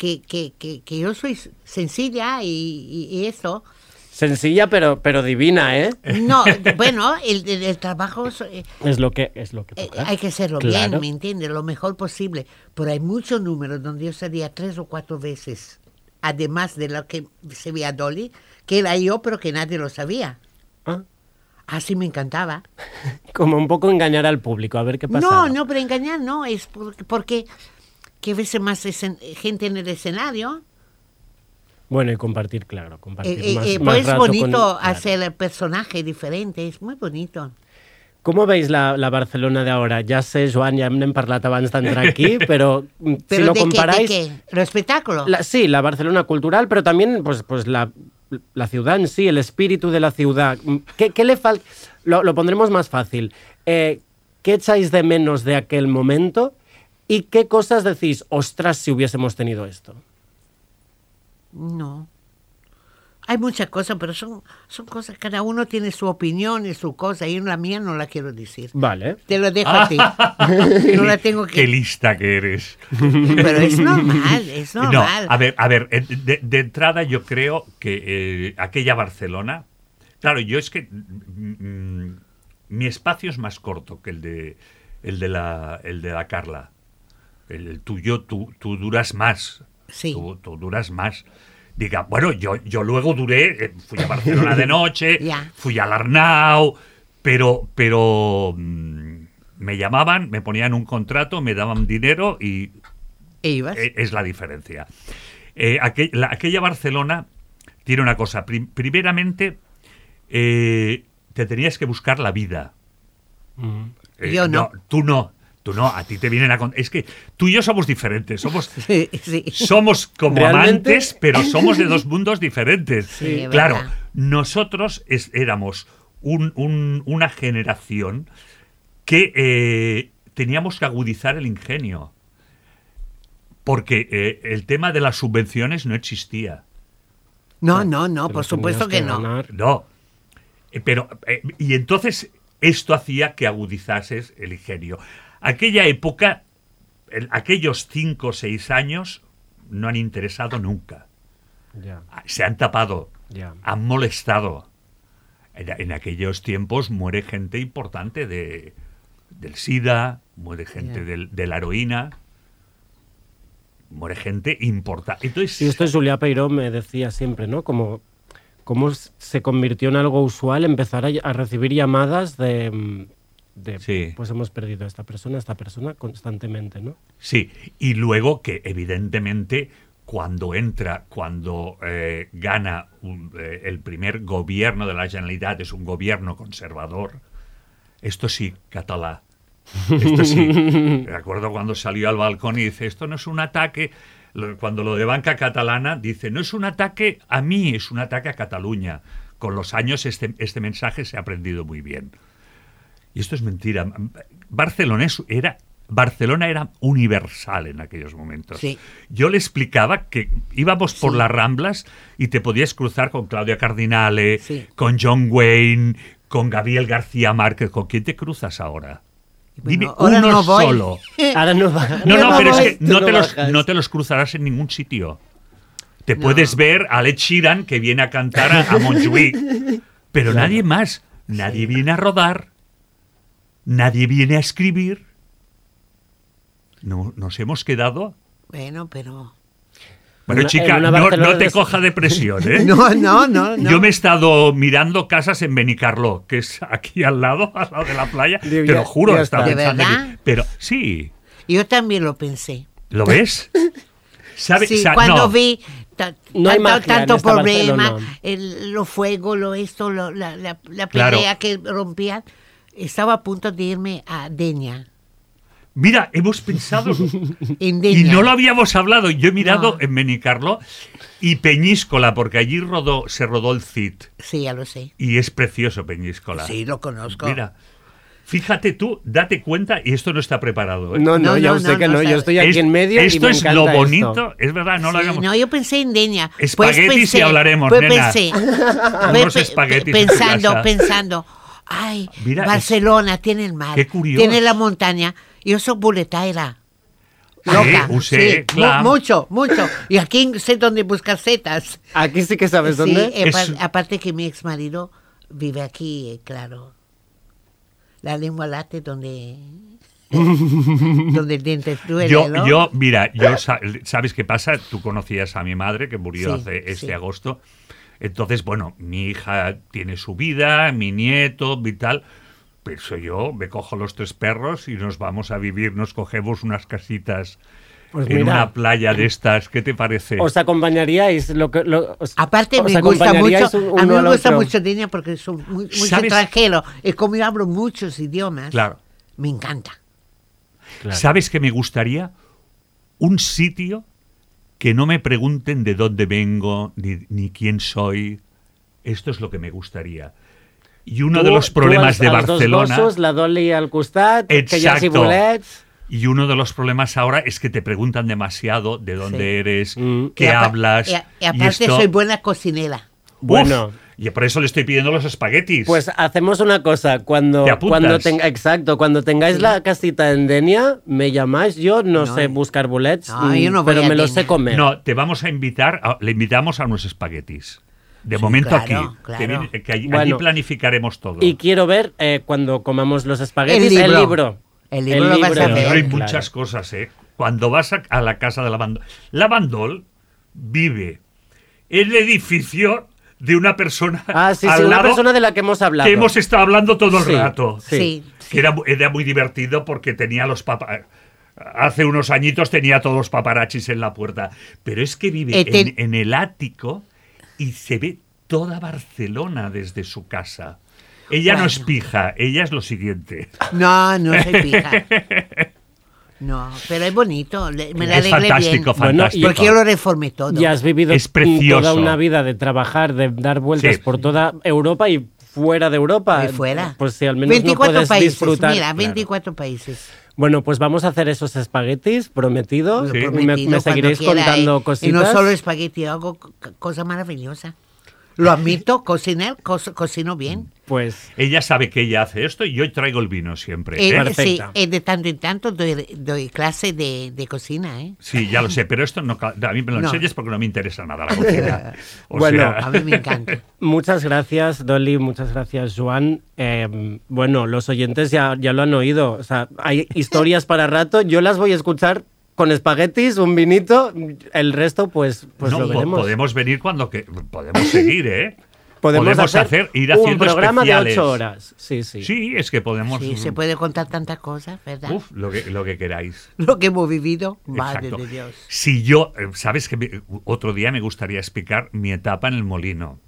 que, que, que, que yo soy sencilla y, y- y eso. Sencilla pero, pero divina, ¿eh? No, [laughs] bueno, el, el- el trabajo es, eh, Es lo que, es lo que eh, toca. hay que hacerlo Claro. bien, ¿me entiendes? Lo mejor posible. Pero hay muchos números donde yo salía tres o cuatro veces, además de lo que se veía Dolly, que era yo, pero que nadie lo sabía. Ah, Así me encantaba. [laughs] como un poco engañar al público, a ver qué pasa. No, no, pero engañar no, es porque, porque que veces más gente en el escenario. Bueno, y compartir, claro, Eh, compartir eh, más, eh, más pues es rato con- bonito claro. hacer el personaje diferente, es muy bonito. Com veis la, la Barcelona d'ara? Ja sé, Joan, ja n'hem parlat abans d'entrar aquí, [laughs] però mm, si Pero lo comparáis... qué? ¿Lo espectáculo? La- sí, la Barcelona cultural, pero también pues, pues la, la ciudad en sí, el espíritu de la ciudad. Mm, ¿Qué, qué le falta? Lo, lo pondremos más fácil. Eh, ¿Qué echáis de menos de aquel momento? ¿Y qué cosas decís, ostras, si hubiésemos tenido esto? No. Hay muchas cosas, pero son, son cosas, cada uno tiene su opinión y su cosa, y la mía no la quiero decir. Vale. Te lo dejo a ti. [laughs] No la tengo Qué que... lista que eres. Pero es normal, es [laughs] No, normal. a ver, a ver, de, de entrada yo creo que eh, aquella Barcelona, claro, yo es que mm, mm, mi espacio es más corto que el de el de la el de la Carla. El, el tuyo, tú, tú duras más. Sí. Tú, tú duras más. Diga, bueno, yo, yo luego duré, eh, fui a Barcelona de [laughs] noche, fui al Arnau, pero, pero mm, me llamaban, me ponían un contrato, me daban dinero y ¿E ibas? eh, es la diferencia. Eh, aquel- la- aquella Barcelona tiene una cosa. Prim- primeramente, eh, te tenías que buscar la vida. Eh, Yo no. Tú no. Tú no. A ti te vienen a... con- Es que tú y yo somos diferentes. Somos... [laughs] Sí, sí. Somos como ¿Realmente? amantes, pero somos de dos [laughs] mundos diferentes. Sí, claro, verdad. nosotros es- éramos un- un- una generación que eh, teníamos que agudizar el ingenio. Porque eh, el tema de las subvenciones no existía. No, no, no, por supuesto que no. ganar. No. Eh, Pero, eh, y entonces esto hacía que agudizases el ingenio. Aquella época, el- aquellos cinco o seis años, no han interesado nunca. Se han tapado, han molestado. En, en aquellos tiempos muere gente importante de, del SIDA, muere gente del- de la heroína, muere gente importante. Entonces, Y esto Juliá Peiró me decía siempre, ¿no? Como se convirtió en algo usual empezar a, a recibir llamadas de, mm, de, Sí. pues hemos perdido a esta persona, a esta persona constantemente, ¿no? Sí, y luego que evidentemente cuando entra, cuando eh, gana un- eh, el primer gobierno de la Generalitat, es un gobierno conservador, esto sí, catalá. Esto sí. [laughs] Me acuerdo cuando salió al balcón y dice, esto no es un ataque. Cuando lo de banca catalana dice, no es un ataque a mí, es un ataque a Cataluña. Con los años este, este mensaje se ha aprendido muy bien. Y esto es mentira. Barcelona es- era, Barcelona era universal en aquellos momentos. Sí. Yo le explicaba que íbamos por Sí. las Ramblas y te podías cruzar con Claudia Cardinale, Sí. con John Wayne, con Gabriel García Márquez. ¿Con quién te cruzas ahora? Dime ahora uno no voy. solo. [laughs] Ahora no va. No, no, No pero es que no te, los, no te los cruzarás en ningún sitio. Te puedes ver a Ed Sheeran que viene a cantar a, a [laughs] pero nadie más. Nadie viene a rodar. Nadie viene a escribir. No, nos hemos quedado. Bueno, pero... Bueno, chica, no, no te de- coja depresión, ¿eh? [laughs] No, no, no, no. Yo me he estado mirando casas en Benicarló, que es aquí al lado, al lado de la playa. Te lo juro, estaba está. ¿De pensando en- verdad? Pero sí, Yo también lo pensé. ¿lo ves? [laughs] ¿Sabes? Sí, Sa- cuando no. vi No tanto, magia tanto problema, el, lo fuego, lo esto, lo- la, la, la Claro. pelea que rompían, estaba a punto de irme a Deña. Mira, hemos pensado [laughs] En y Deña. no lo habíamos hablado. Yo he mirado No. en Benicarló y Peñíscola, porque allí rodó, se rodó el CID. Sí, ya lo sé. Y es precioso Peñíscola. Sí, lo conozco. Mira, fíjate tú, date cuenta, y esto no está preparado. ¿eh? No, no, No, ya no, sé no, que no no. Yo estoy aquí Es- en medio y esto me es encanta lo esto. bonito, es verdad, no lo hagamos. no, yo pensé en Deña. Espaguetis y hablaremos, pues nena. pensé, Unos pe- pensando, pensando, ay, Mira, es- Barcelona tiene el mar, Qué curioso. tiene la montaña. Yo soy buletaira. Sí, Loca, sé, sí, clar. mu- mucho, mucho. Y aquí sé dónde buscar setas. Aquí sí que sabes Sí, dónde. eh, Es- apa- aparte que mi ex marido vive aquí, eh, claro. La lengua late donde, donde el diente [laughs] duele, Yo, ¿no? yo, mira, yo sa- ¿sabes qué pasa? Tú conocías a mi madre que murió Sí, hace este sí. agosto. Entonces, bueno, mi hija tiene su vida, mi nieto y tal. Pero yo me cojo los tres perros y nos vamos a vivir, nos cogemos unas casitas Pues en mira. una playa de estas. ¿Qué te parece? Os acompañaríais lo que. lo- os- Aparte os me gusta mucho, un- a mí me gusta mucho Deña porque son muy, muy extranjero. Y como yo hablo muchos idiomas, claro. me encanta. Claro. ¿Sabes que me gustaría? Un sitio que no me pregunten de dónde vengo ni, ni quién soy. Esto es lo que me gustaría. Y uno de los problemas de dos Barcelona. gossos, la Dolly al costat, que ja s'hi Exacto. bolets... Y uno de los problemas ahora es que te preguntan demasiado de dónde Sí. eres, Mm. qué Y hablas. Y, aparte esto- soy buena cocinera. Uf, Bueno. Y por eso le estoy pidiendo los espaguetis. Pues hacemos una cosa, cuando, ¿Te cuando tenga, exacto, cuando tengáis la casita en Denia, me llamáis, yo no, No, sé eh. buscar bolets, No, yo no mm, pero me los sé comer. No, te vamos a invitar, a- le invitamos a unos espaguetis. De Sí, momento claro, aquí. claro. Que, allí, planificaremos todo. Y quiero ver eh, cuando comamos los espaguetis El el libro. libro. El libro lo vas a hay claro. muchas cosas, ¿eh? Cuando vas a, a la casa de la Bandol. La Bandol vive en el edificio de una persona [laughs] Ah, sí, al sí, una persona de la que hemos hablado. que hemos estado hablando todo el Sí, rato. sí. Sí, Que era, mu- era muy divertido porque tenía los papá. Hace unos añitos tenía todos los paparachis en la puerta. Pero es que vive Eh, en, en el ático y se ve toda Barcelona desde su casa. Ella no es pija, ella es lo siguiente. No, no soy pija. [laughs] No, pero es bonito. le- Me la es arreglé fantástico, bien. Fantástico. Porque yo lo reformé todo. Y has vivido Es precioso. toda una vida de trabajar, de dar vueltas Sí. por toda Europa y fuera de Europa. Y fuera. Pues si al menos 24 no puedes países, disfrutar. mira, Claro. 24 países. Bueno, pues vamos a hacer esos espaguetis, prometido. Lo Sí. Me- prometido, Me, seguiréis quiera, contando eh. cositas. Y no solo espagueti, hago c- cosa maravillosa. Lo admito, cocinar, co- cocino bien. Pues Ella sabe que ella hace esto y yo traigo el vino siempre. Eh, ¿eh? sí, eh, de tanto en tanto doy, doy clase de, de cocina, ¿eh? Sí, ya lo sé, pero esto no, a mí me lo No. enseñes porque no me interesa nada la cocina. [laughs] O Bueno, sea, A mí me encanta. [laughs] muchas gracias, Dolly, muchas gracias, Joan. Eh, bueno, los oyentes ya, ya lo han oído. O sea, hay historias para rato. Yo las voy a escuchar con espaguetis, un vinito. El resto, pues, pues no, lo po- veremos. podemos venir cuando que podemos seguir, ¿eh? Podemos hacer, ir un haciendo programa especiales. de ocho horas. Sí, sí. Sí, es que podemos. Sí, se puede contar tantas cosas, ¿verdad? Uf, lo que, lo que queráis. [laughs] Lo que hemos vivido, madre Exacto. de Dios. Si yo, eh, sabes que otro día me gustaría explicar mi etapa en el molino.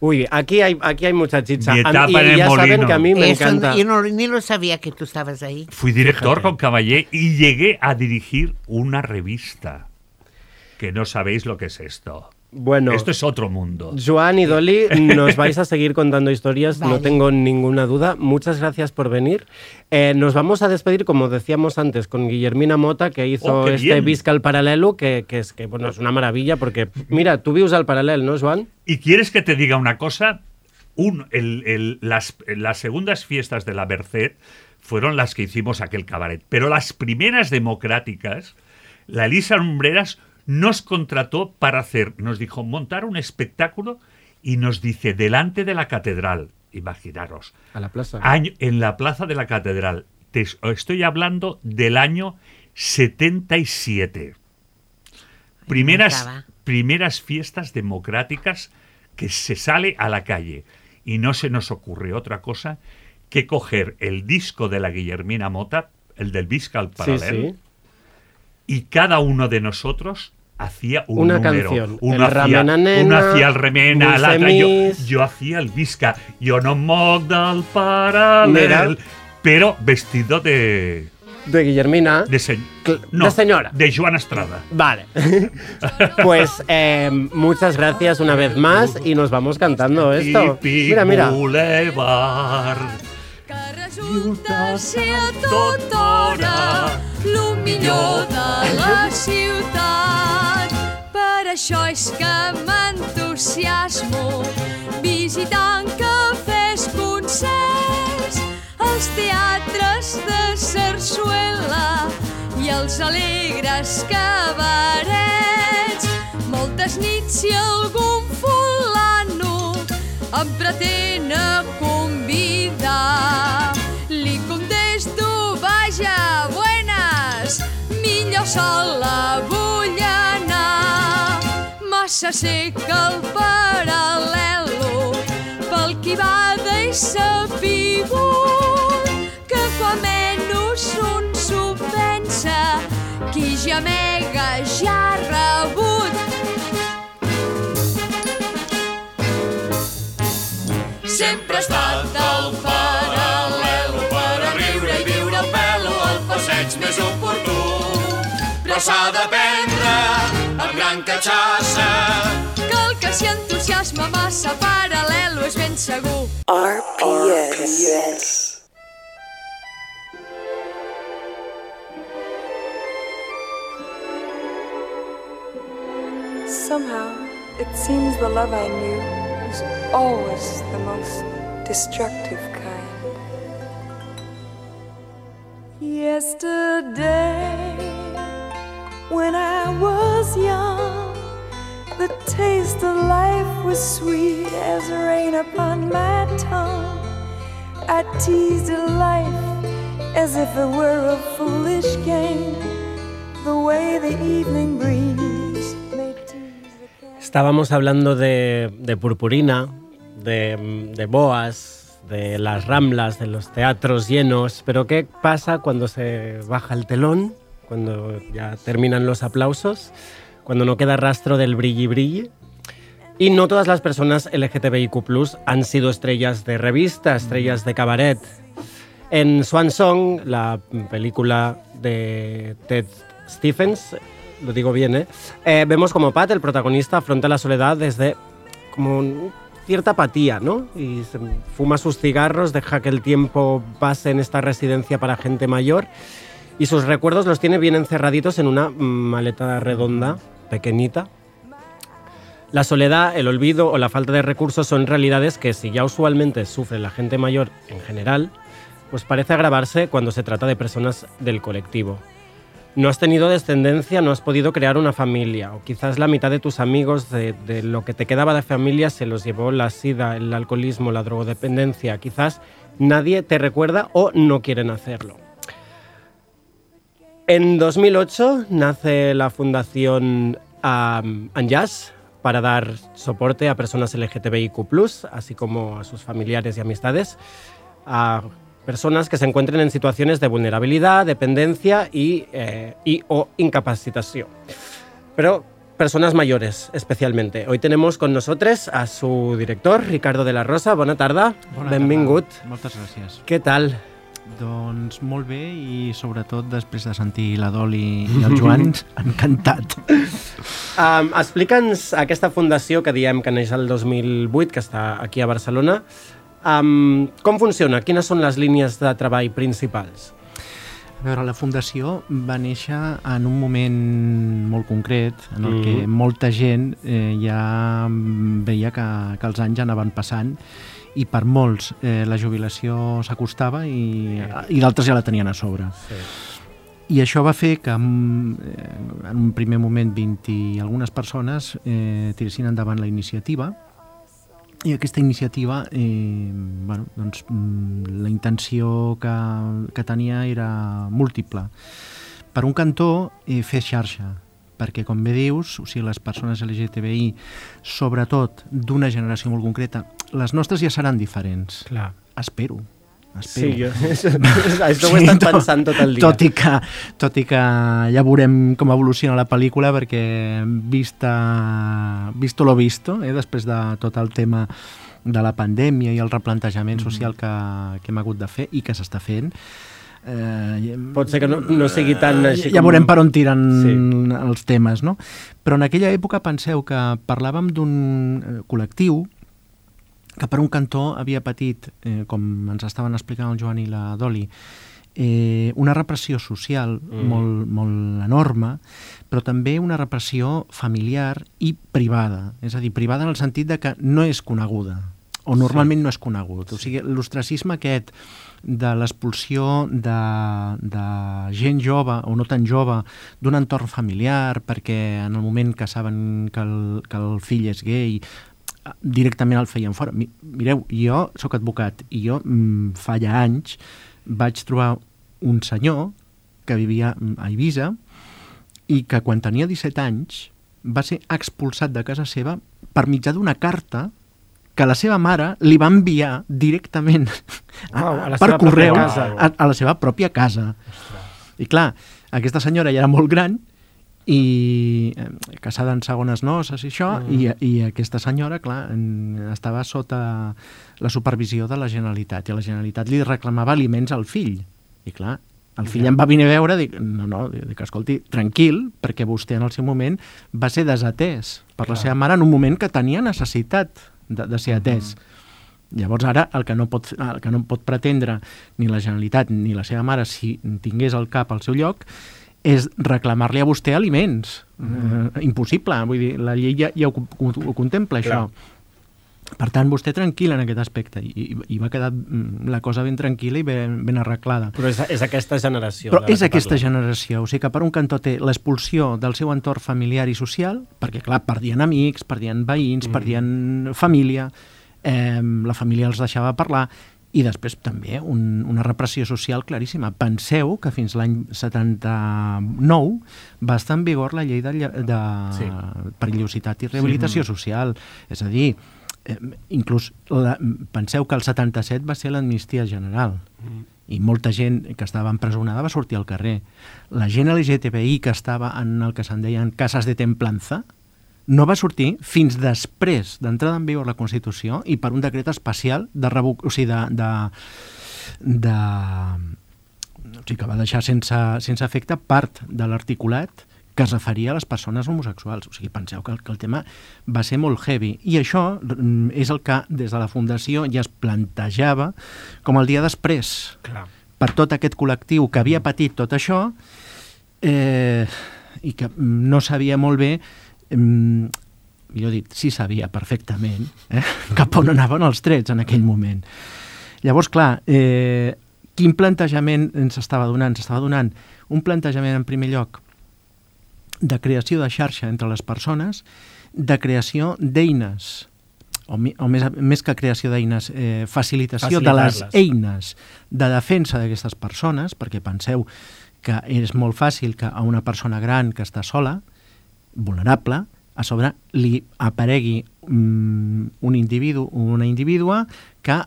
Uy, aquí hay, aquí hay mucha chicha. Mi A mí- etapa y en el ya saben molino. que a mí me Eso, encanta. yo no, ni lo sabía que tú estabas ahí. Fui director Fíjate. con Caballé y llegué a dirigir una revista. Que no sabéis lo que es esto. Bueno, Esto es otro mundo. Joan y Dolly, nos vais a seguir contando historias, no tengo ninguna duda. Muchas gracias por venir. Eh, nos vamos a despedir, como decíamos antes, con Guillermina Mota, que hizo Oh, qué este bien. Visca al Paralelo, que, que es que bueno, es una maravilla, porque mira, tú vius al Paralel, ¿no, Joan? ¿Y quieres que te diga una cosa? Un, el- el- las, las segundas fiestas de la Merced fueron las que hicimos aquel cabaret. Pero las primeras democráticas, la Elisa Lumbreras nos contrató para hacer, nos dijo, montar un espectáculo y nos dice, delante de la catedral, imaginaros, A la plaza. año- en la plaza de la catedral. Te es- estoy hablando del año 77. Primeras, primeras fiestas democráticas que se sale a la calle. Y no se nos ocurre otra cosa que coger el disco de la Guillermina Mota, el del Viscal sí, Paralel, sí. y cada uno de nosotros hacía un Una número. canción. Uno El hacía, Nena, uno hacía el remena, Dulce l'altre yo, yo hacía el visca. Yo no moc del paral·lel, Mira. pero vestido de, De Guillermina. de, se- no, de señora. De Joan Estrada. Vale. [laughs] pues eh, muchas gracias una vez más y nos vamos cantando esto. Mira, mira. Boulevard. que resulta ser a tota hora millor de la ciutat. Això és que m'entusiasmo visitant cafès, concerts, els teatres de Sarsuela i els alegres cabarets. Moltes nits i algun fulano em pretén Massa seca el paral·lelo pel qui va de sapigut que quan menys un s'ho pensa qui gemega ja ha rebut Sempre ha estat al paral·lelo per a riure i viure el pelo al passeig més oportú. Però s'ha d'aprendre amb gran catxassa que el que s'hi entusiasma massa paral·lelo és ben segur. RPS. Somehow, it seems the love I knew was always the most destructive kind. Yesterday, when I was young, the taste of life was sweet as rain upon my tongue. I teased life as if it were a foolish game, the way the evening breeze may tease the. Estábamos hablando de, de purpurina, de, de boas, de las ramblas, de los teatros llenos, pero ¿qué pasa cuando se baja el telón? Cuando ya terminan los aplausos, cuando no queda rastro del brilli brilli. Y no todas las personas LGTBIQ han sido estrellas de revista, estrellas de cabaret. En Swan Song, la película de Ted Stephens, lo digo bien, ¿eh? Eh, vemos como Pat, el protagonista, afronta la soledad desde como cierta apatía, ¿no? Y fuma sus cigarros, deja que el tiempo pase en esta residencia para gente mayor y sus recuerdos los tiene bien encerraditos en una maleta redonda, pequeñita, la soledad, el olvido o la falta de recursos son realidades que si ya usualmente sufre la gente mayor en general, pues parece agravarse cuando se trata de personas del colectivo. No has tenido descendencia, no has podido crear una familia, o quizás la mitad de tus amigos de, de lo que te quedaba de familia se los llevó la sida, el alcoholismo, la drogodependencia. Quizás nadie te recuerda o no quieren hacerlo. En 2008 nace la fundación um, Anjas para dar soporte a personas LGTBIQ, así como a sus familiares y amistades, a personas que se encuentren en situaciones de vulnerabilidad, dependencia y, eh, y o incapacitación. Pero personas mayores, especialmente. Hoy tenemos con nosotros a su director, Ricardo de la Rosa. Bona tarda, Bona benvingut. tarda. Moltes gràcies. Què tal? Doncs molt bé i sobretot després de sentir la Doli i el Joan, [laughs] encantat. Um, Explica'ns aquesta fundació que diem que neix el 2008, que està aquí a Barcelona. Um, com funciona? Quines són les línies de treball principals? A veure, la Fundació va néixer en un moment molt concret en el que Mhm. molta gent eh, ja veia que, que els anys anaven passant i per molts eh, la jubilació s'acostava i, i d'altres ja la tenien a sobre. Sí. I això va fer que en, en un primer moment 20 i algunes persones eh, tiressin endavant la iniciativa i aquesta iniciativa, eh, bueno, doncs, mm, la intenció que, que tenia era múltiple. Per un cantó, eh, fer xarxa, perquè, com bé dius, o sigui, les persones LGTBI, sobretot d'una generació molt concreta, les nostres ja seran diferents. Clar. Espero. Sí, Espero. jo, [laughs] [laughs] això ho he estat tot- pensant tot el dia. Tot i, que, tot i que ja veurem com evoluciona la pel·lícula perquè vista, visto lo visto, eh, després de tot el tema de la pandèmia i el replantejament social que, que hem hagut de fer i que s'està fent, eh, Pot ser que no, no sigui tan així ja veurem per on tiren Sí. els temes, no? Però en aquella època penseu que parlàvem d'un eh, col·lectiu que per un cantó havia patit, eh, com ens estaven explicant el Joan i la Doli, eh, una repressió social Mm. mm. molt, molt enorme, però també una repressió familiar i privada. És a dir, privada en el sentit de que no és coneguda, o normalment sí. no és conegut. O sigui, l'ostracisme aquest de l'expulsió de, de gent jove o no tan jove d'un entorn familiar perquè en el moment que saben que el, que el fill és gay directament el feien fora. Mi- Mireu, jo sóc advocat i jo mm, fa ja anys vaig trobar un senyor que vivia mm, a Eivissa i que quan tenia 17 anys va ser expulsat de casa seva per mitjà d'una carta que la seva mare li va enviar directament [laughs] a, Uau, a la per correu casa. a, a la seva pròpia casa. I clar, aquesta senyora ja era molt gran i eh, casada en segones noces i això, mm. i, i aquesta senyora, clar, estava sota la supervisió de la Generalitat i la Generalitat li reclamava aliments al fill. I clar, el fill em va venir a veure, dic, no, no, dic, escolti, tranquil, perquè vostè en el seu moment va ser desatès per clar. la seva mare en un moment que tenia necessitat de, de ser atès. Mm Llavors ara el que, no pot, el que no pot pretendre ni la Generalitat ni la seva mare si tingués el cap al seu lloc és reclamar-li a vostè aliments. Mm. Eh, impossible, vull dir, la llei ja, ja ho, ho, ho contempla, Clar. això. Per tant, vostè tranquil en aquest aspecte i, i, va quedar mm, la cosa ben tranquil·la i ben, ben arreglada. Però és, és aquesta generació. Però és que aquesta parlo. generació, o sigui que per un cantó té l'expulsió del seu entorn familiar i social, perquè clar, perdien amics, perdien veïns, Mm. perdien família, eh, la família els deixava parlar, i després també un, una repressió social claríssima. Penseu que fins l'any 79 va estar en vigor la llei de, de Sí. perillositat i rehabilitació social. És a dir, eh, inclús la, penseu que el 77 va ser l'amnistia general i molta gent que estava empresonada va sortir al carrer. La gent LGTBI que estava en el que se'n deien cases de templanza no va sortir fins després d'entrada en vigor la Constitució i per un decret especial de o sigui, de, de, de o sigui, que va deixar sense, sense efecte part de l'articulat que es referia a les persones homosexuals. O sigui, penseu que el, que el tema va ser molt heavy. I això mm, és el que des de la Fundació ja es plantejava com el dia després. Clar. Per tot aquest col·lectiu que havia patit tot això eh, i que no sabia molt bé mm, millor dit, sí sabia perfectament eh, [laughs] cap on anaven els trets en aquell moment. Llavors, clar, eh, quin plantejament ens estava donant? Ens estava donant un plantejament, en primer lloc, de creació de xarxa entre les persones, de creació d'eines, o, mi- o més, més que creació d'eines, eh, facilitació de les eines de defensa d'aquestes persones, perquè penseu que és molt fàcil que a una persona gran que està sola, vulnerable, a sobre li aparegui mm, un individu o una individua que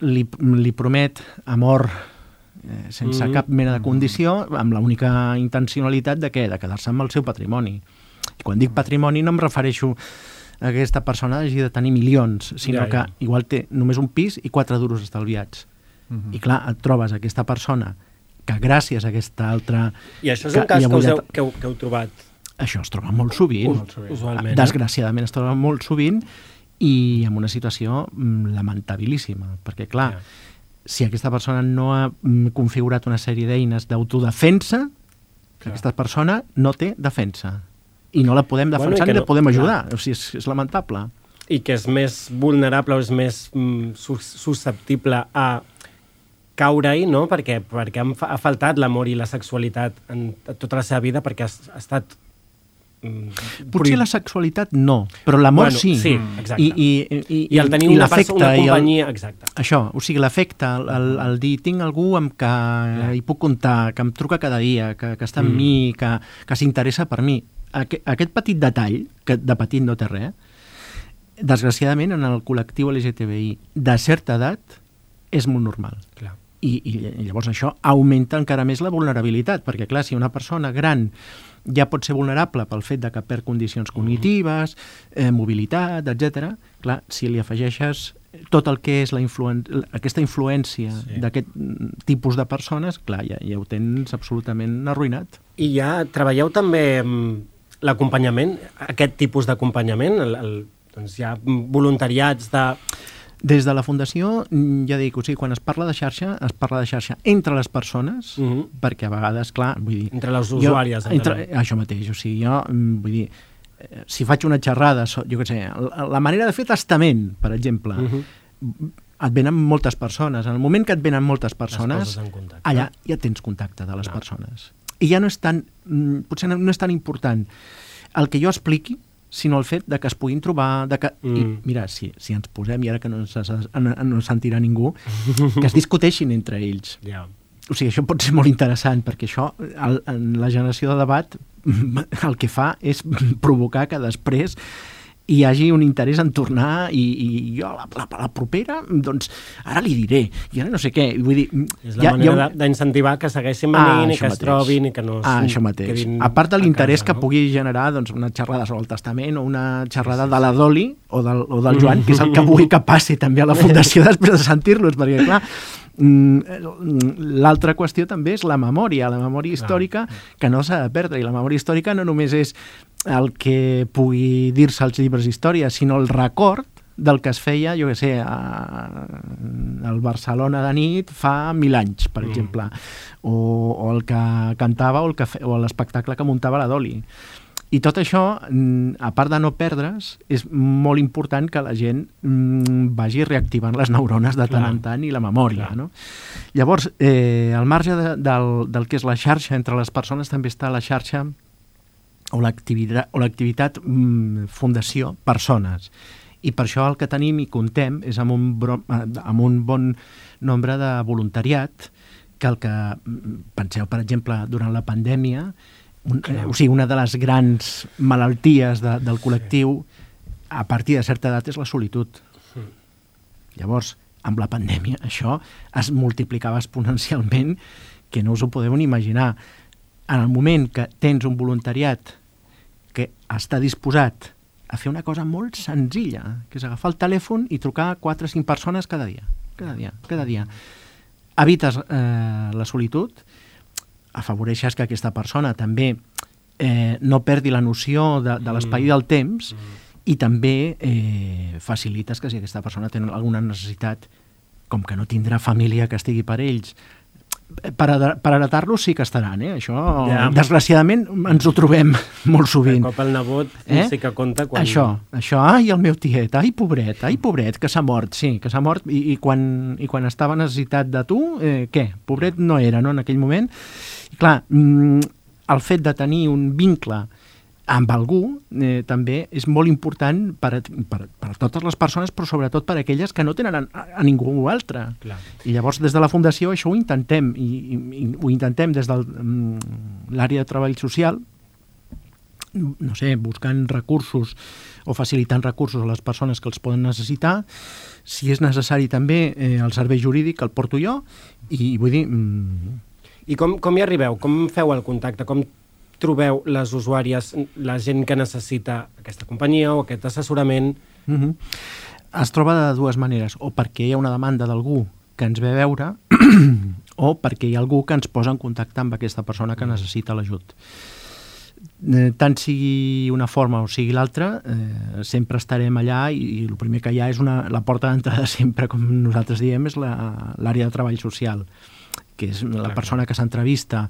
li, li promet amor eh, sense Mhm. cap mena de condició, amb l'única intencionalitat de què? De quedar-se amb el seu patrimoni. Quan dic patrimoni no em refereixo a que aquesta persona hagi de tenir milions, sinó Ja, ja. que igual té només un pis i quatre duros estalviats. Mhm. I clar, et trobes aquesta persona que gràcies a aquesta altra... I això és que un cas hi ha que, heu, que, heu, que heu trobat. Això es troba molt sovint. Molt sovint. Usualment, eh? Desgraciadament es troba molt sovint i en una situació mm, lamentabilíssima, perquè clar, Ja. Si aquesta persona no ha mm, configurat una sèrie d'eines d'autodefensa, Clar. aquesta persona no té defensa i no la podem Bueno, defensar que ni no- la podem clar. ajudar. O sigui, és, és lamentable. I que és més vulnerable o és més mm, sus susceptible a caure-hi, no? Perquè, perquè ha faltat l'amor i la sexualitat en tota la seva vida perquè ha, ha estat... Mm, Potser la sexualitat no, però l'amor Bueno, sí. sí, exacte. I, i, i, I el tenir i una, perso- l'afecte una i el- companyia... Exacte. Això, o sigui, l'efecte, el, el, el dir tinc algú amb què hi puc comptar, que em truca cada dia, que, que està amb Mm. mi, que, que s'interessa per mi. Aquest, aquest petit detall, que de petit no té res, desgraciadament en el col·lectiu LGTBI de certa edat és molt normal. Clar. I, i llavors això augmenta encara més la vulnerabilitat, perquè clar, si una persona gran ja pot ser vulnerable pel fet de que perd condicions cognitives, eh, mobilitat, etc. Clar, si li afegeixes tot el que és la influen aquesta influència Sí. d'aquest tipus de persones, clar, ja, ja ho tens absolutament arruïnat. I ja treballeu també l'acompanyament, aquest tipus d'acompanyament, doncs hi ha voluntariats de... Des de la Fundació, mm, ja dic, o sigui, quan es parla de xarxa, es parla de xarxa entre les persones, mm Mhm. -hmm. perquè a vegades, clar, vull dir... Entre les jo- usuàries, Entre, entenem. això mateix, o sigui, jo, mm, vull dir, eh, si faig una xerrada, jo què sé, la, la manera de fer testament, per exemple, mm Mhm. -hmm. et venen moltes persones. En el moment que et venen moltes persones, allà ja tens contacte de les Clar. persones. I ja no és tan, mm, potser no, no és tan important el que jo expliqui, sinó el fet de que es puguin trobar... De que, mm. I mira, si, si ens posem, i ara que no ens, no, no sentirà ningú, que es [laughs] discuteixin entre ells. Ja. O sigui, això pot ser molt interessant, perquè això, el, en la generació de debat, [laughs] el que fa és provocar que després hi hagi un interès en tornar i, i jo la, la, la propera, doncs ara li diré, i ara no sé què. Vull dir, És la manera de- d'incentivar que segueixin venint i això que es mateix. trobin i que no ah, es això mateix. A part de l'interès casa, que no? pugui generar doncs, una xerrada sobre el testament o una xerrada de la Doli o del, o del Joan, que és el que [laughs] vull que passi també a la Fundació després de sentir-los, perquè clar, mm, l'altra qüestió també és la memòria, la memòria històrica que no s'ha de perdre, i la memòria històrica no només és el que pugui dir-se als llibres d'història, sinó el record del que es feia, jo què sé, a, al Barcelona de nit fa mil anys, per Mm. exemple, o, o el que cantava o el que l'espectacle que muntava la Doli. I tot això, mm, a part de no perdre's, és molt important que la gent mm, vagi reactivant les neurones de tant Clar. en tant i la memòria. Clar. No? Llavors, eh, al marge de, del, del que és la xarxa entre les persones, també està la xarxa o l'activitat mm, fundació persones. I per això el que tenim i contem és amb un, bro, amb un bon nombre de voluntariat que el que, mm, penseu, per exemple, durant la pandèmia, un, eh, o sigui, una de les grans malalties de, del col·lectiu a partir de certa edat és la solitud. Llavors, amb la pandèmia, això es multiplicava exponencialment que no us ho podeu ni imaginar. En el moment que tens un voluntariat que està disposat a fer una cosa molt senzilla, que és agafar el telèfon i trucar a 4 o 5 persones cada dia. Cada dia, cada dia. Evites eh, la solitud, afavoreixes que aquesta persona també eh, no perdi la noció de, de l'espai i del temps i també eh, facilites que si aquesta persona té alguna necessitat, com que no tindrà família que estigui per ells, per, per heretar-los sí que estaran, eh? Això, Ja. desgraciadament, ens ho trobem [laughs] molt De sovint. cop el nebot Eh? sí que compta quan... Això, això, ai, el meu tiet, ai, pobret, ai, pobret, que s'ha mort, sí, que s'ha mort, i, i, quan, i quan estava necessitat de tu, eh, què? Pobret no era, no?, en aquell moment. I clar, mm, el fet de tenir un vincle amb algú eh, també és molt important per a, per, per a totes les persones, però sobretot per a aquelles que no tenen a, a ningú altre. Clar. I llavors des de la Fundació això ho intentem, i, i, i ho intentem des de l'àrea de treball social, no sé, buscant recursos o facilitant recursos a les persones que els poden necessitar. Si és necessari també eh, el servei jurídic el porto jo i vull dir... Mm, I com, com hi arribeu? Com feu el contacte? Com trobeu les usuàries, la gent que necessita aquesta companyia o aquest assessorament? Mm -hmm. Es troba de dues maneres, o perquè hi ha una demanda d'algú que ens ve a veure [clears throat] o perquè hi ha algú que ens posa en contacte amb aquesta persona que necessita l'ajut. Eh, tant sigui una forma o sigui l'altra, eh, sempre estarem allà i, i el primer que hi ha és una, la porta d'entrada [laughs] sempre, com nosaltres diem, és l'àrea de treball social que és la persona que s'entrevista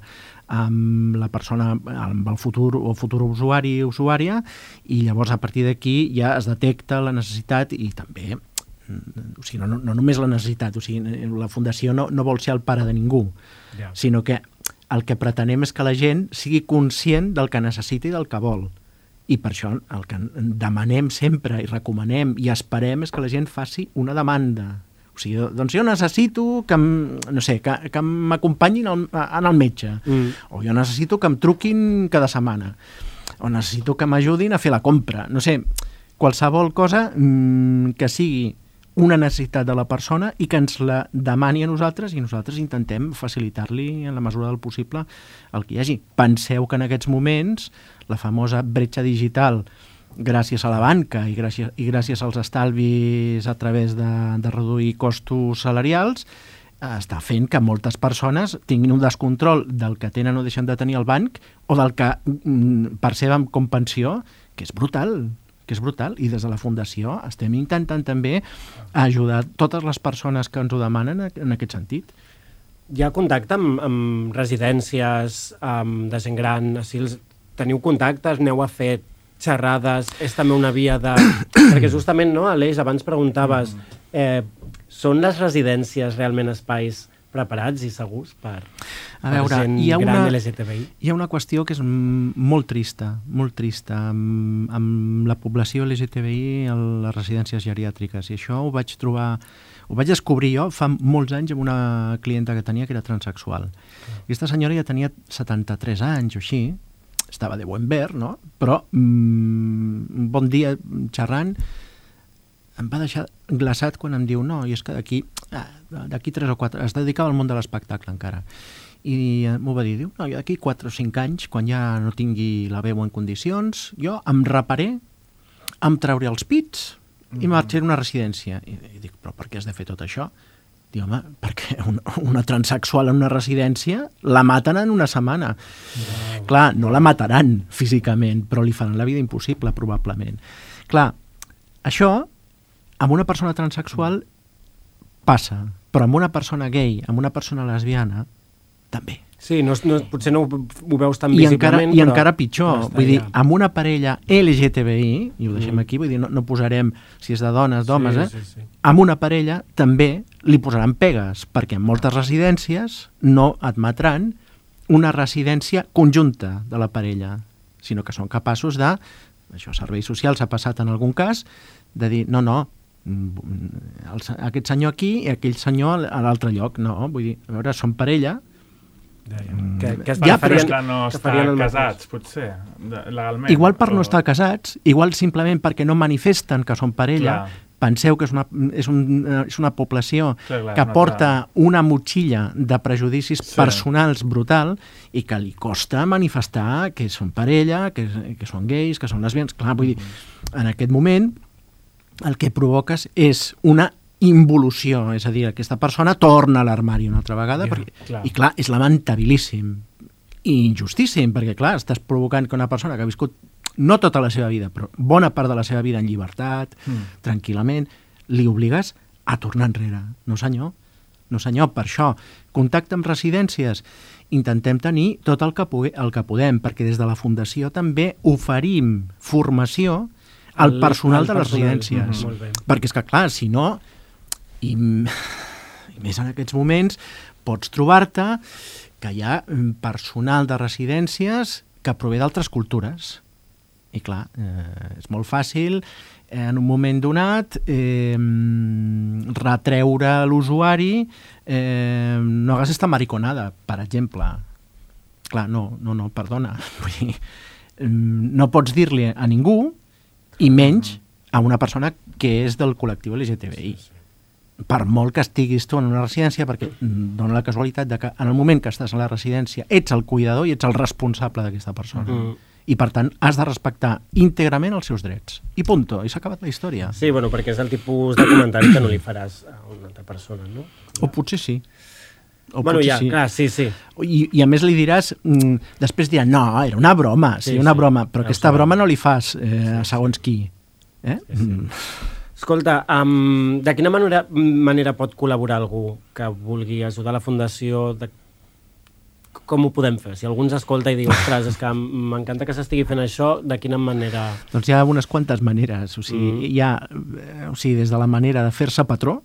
amb la persona, amb el futur o futur usuari o usuària i llavors a partir d'aquí ja es detecta la necessitat i també o sigui, no, no, no només la necessitat, o sigui, la Fundació no, no vol ser el pare de ningú, yeah. sinó que el que pretenem és que la gent sigui conscient del que necessita i del que vol. I per això el que demanem sempre i recomanem i esperem és que la gent faci una demanda. O sigui, doncs jo necessito que, no sé, que, que m'acompanyin en el metge, mm. o jo necessito que em truquin cada setmana, o necessito que m'ajudin a fer la compra. No sé, qualsevol cosa mmm, que sigui una necessitat de la persona i que ens la demani a nosaltres i nosaltres intentem facilitar-li en la mesura del possible el que hi hagi. Penseu que en aquests moments la famosa bretxa digital gràcies a la banca i gràcies, i gràcies als estalvis a través de, de reduir costos salarials està fent que moltes persones tinguin un descontrol del que tenen o deixen de tenir al banc o del que mm, perceben com pensió, que és brutal que és brutal, i des de la Fundació estem intentant també ajudar totes les persones que ens ho demanen en aquest sentit. Hi ha contacte amb, amb residències amb de gent gran, els teniu contactes, aneu a fer xerrades, és també una via de... [coughs] Perquè justament, no, Aleix, abans preguntaves, eh, són les residències realment espais preparats i segurs per, a veure, per gent hi ha gran una, LGTBI? Hi ha una qüestió que és molt trista, molt trista, amb, amb la població LGTBI a les residències geriàtriques. I això ho vaig trobar, ho vaig descobrir jo fa molts anys amb una clienta que tenia que era transexual. Ah. Aquesta senyora ja tenia 73 anys o així, estava de buen ver, no? Però mm, un bon dia xerrant em va deixar glaçat quan em diu no, i és que d'aquí ah, d'aquí 3 o 4, es dedicava al món de l'espectacle encara i eh, m'ho va dir, diu, no, jo d'aquí 4 o 5 anys, quan ja no tingui la veu en condicions, jo em reparé, em trauré els pits i mm-hmm. marxaré a una residència. I, I dic, però per què has de fer tot això? Diu, home, perquè una, una transexual en una residència la maten en una setmana. Wow. Clar, no la mataran físicament, però li faran la vida impossible, probablement. Clar, això amb una persona transexual passa, però amb una persona gay, amb una persona lesbiana, també. Sí, no, no, potser no ho, veus tan I visiblement, encara, I encara pitjor, vull dir, amb una parella LGTBI, i ho deixem mm. aquí, vull dir, no, no posarem si és de dones, d'homes, sí, eh? Sí, sí. Amb una parella també li posaran pegues, perquè en moltes residències no admetran una residència conjunta de la parella, sinó que són capaços de, això serveis socials ha passat en algun cas, de dir, no, no, Mm, el, aquest senyor aquí i aquell senyor a l'altre lloc. No, vull dir, a veure, són parella, mm. que, que es ja, però que no que estar casats, potser, legalment. Igual per però... no estar casats, igual simplement perquè no manifesten que són parella, clar. Penseu que és una, és, un, és una població clar, clar, que no, porta clar. una motxilla de prejudicis sí. personals brutal i que li costa manifestar que són parella, que, que són gais, que són lesbians. Clar, vull dir, mm. en aquest moment el que provoques és una involució, és a dir, aquesta persona torna a l'armari una altra vegada, ja, perquè, clar. i clar, és lamentabilíssim i injustíssim, perquè clar, estàs provocant que una persona que ha viscut no tota la seva vida, però bona part de la seva vida en llibertat, mm. tranquil·lament, li obligues a tornar enrere. No senyor, no senyor, per això, contacte amb residències, intentem tenir tot el que, el que podem, perquè des de la Fundació també oferim formació al personal de les residències. Mm -hmm. Perquè és que, clar, si no, i, i més en aquests moments, pots trobar-te que hi ha personal de residències que prové d'altres cultures. I clar, eh, és molt fàcil en un moment donat eh, retreure l'usuari eh, no hagués estat mariconada, per exemple. Clar, no, no, no, perdona. [laughs] Vull dir, no pots dir-li a ningú i menys a una persona que és del col·lectiu LGTBI. per molt que estiguis tu en una residència, perquè dona la casualitat de que en el moment que estàs a la residència ets el cuidador i ets el responsable d'aquesta persona. Mm. I, per tant, has de respectar íntegrament els seus drets. I punto, i s'ha acabat la història. Sí, bueno, perquè és el tipus de comentari que no li faràs a una altra persona, no? O potser sí. O bueno, ja, clar, sí, sí. I, I a més li diràs, mm, després dirà, no, era una broma, sí, Sí, una sí. broma, però ho aquesta sabem. broma no li fas eh, a segons qui. Eh? Sí, sí. Mm. Escolta, um, de quina manera, manera pot col·laborar algú que vulgui ajudar la Fundació? De... Com ho podem fer? Si algú ens escolta i diu, ostres, és que m'encanta que s'estigui fent això, de quina manera... Doncs hi ha unes quantes maneres. O sigui, Mm. hi ha, eh, o sigui, des de la manera de fer-se patró,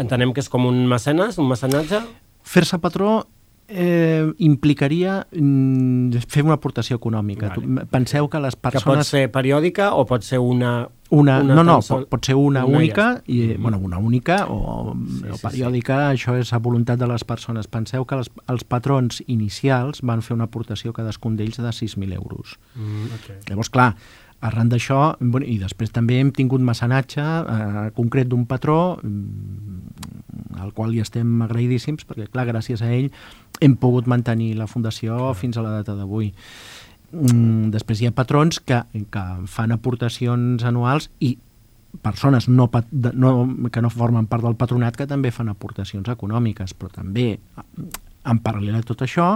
Entenem que és com un mecenes, un mecenatge? fer-se patró eh, implicaria mm, fer una aportació econòmica. Vale. Penseu que les Que pot persones... ser periòdica o pot ser una... Una, una no, no, sol- pot, pot ser una, una única, ja i, Mhm. bueno, una única o, Sí, o sí, periòdica, això és a voluntat de les persones. Penseu que les, els patrons inicials van fer una aportació cadascun d'ells de 6.000 euros. Mm, okay. Llavors, clar, arran d'això, bueno, i després també hem tingut mecenatge eh, concret d'un patró mm, al qual hi estem agraïdíssims perquè, clar, gràcies a ell hem pogut mantenir la fundació fins a la data d'avui. Mm, després hi ha patrons que, que fan aportacions anuals i persones no, no, que no formen part del patronat que també fan aportacions econòmiques, però també en paral·lel a tot això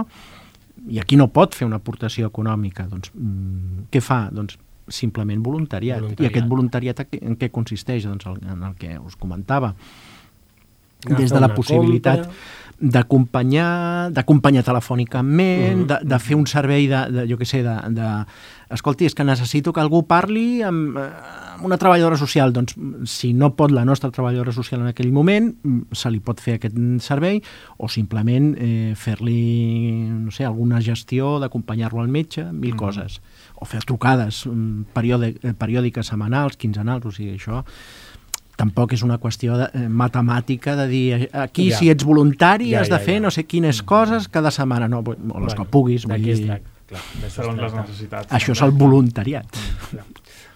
i aquí no pot fer una aportació econòmica, doncs mm, què fa? Doncs simplement voluntariat. Voluntariat. I aquest voluntariat en què- en què consisteix? Doncs el, en el que us comentava. Des de la possibilitat d'acompanyar d'acompanyar telefònicament, Mhm. de, de fer un servei de, de jo què sé, de, de... Escolti, és que necessito que algú parli amb, amb una treballadora social. Doncs, si no pot la nostra treballadora social en aquell moment, mm, se li pot fer aquest servei o simplement eh, fer-li, no sé, alguna gestió d'acompanyar-lo al metge, mil Mhm. coses. O fer trucades mm, periòdic, eh, periòdiques setmanals, quinzenals, o sigui, això tampoc és una qüestió de, eh, matemàtica de dir eh, aquí Ja. si ets voluntari Ja, has de ja, fer ja. no sé quines coses cada setmana, no, o les Bueno, que puguis. vull dir. Clar, Segons les necessitats. Això és el voluntariat.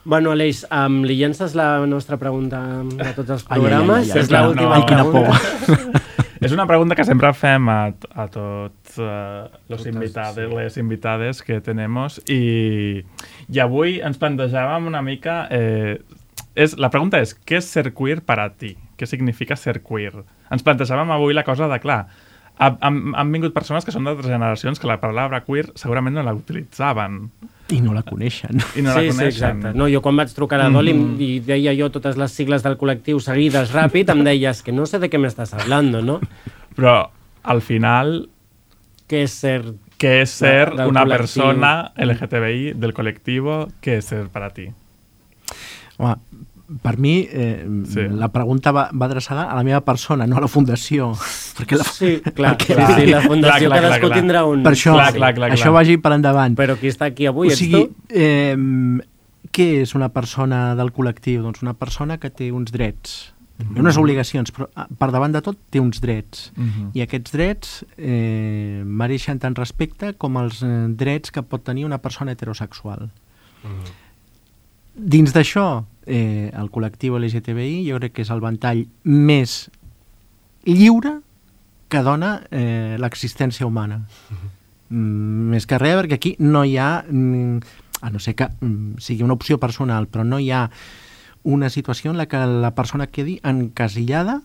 Bueno, Aleix, um, li llences la nostra pregunta de tots els Ai, ai, ai, programes? ai, ai, és clar, l'última no. Ai, quina pregunta. [laughs] És una pregunta que sempre fem a, a tots uh, los Totes, invitades, sí. les invitades que tenemos i, i avui ens plantejàvem una mica... Eh, és, la pregunta és, què és ser queer per a ti? Què significa ser queer? Ens plantejàvem avui la cosa de, clar, ha- han, han vingut persones que són d'altres generacions que la paraula queer segurament no la utilitzaven I no la coneixen. i no sí, la sí, coneixen. exacte. No, jo quan vaig trucar a la Doli Mhm. i deia jo totes les sigles del col·lectiu seguides ràpid, em deies que no sé de què m'estàs hablando, no? Però al final, Què és ser... què és ser una col·lectiu. persona LGTBI del col·lectiu? Què és ser per a ti? Home, per mi, eh, Sí. la pregunta va, va adreçada a la meva persona, no a la fundació. Perquè la, Sí, clar, perquè- clar. Sí, la fundació Clar, clar, cadascú clar, clar. tindrà un... Per això, Clar, clar, clar, això clar. vagi per endavant. Però qui està aquí avui o ets sigui, tu? eh, què és una persona del col·lectiu? Doncs una persona que té uns drets, mm unes obligacions, però ah, per davant de tot té uns drets. Mhm. I aquests drets eh, mereixen tant respecte com els eh, drets que pot tenir una persona heterosexual. Dins d'això, eh, el col·lectiu LGTBI jo crec que és el ventall més lliure que dona eh, l'existència humana. Mm, més que res, perquè aquí no hi ha, mm, a no ser que mm, sigui una opció personal, però no hi ha una situació en la que la persona quedi encasillada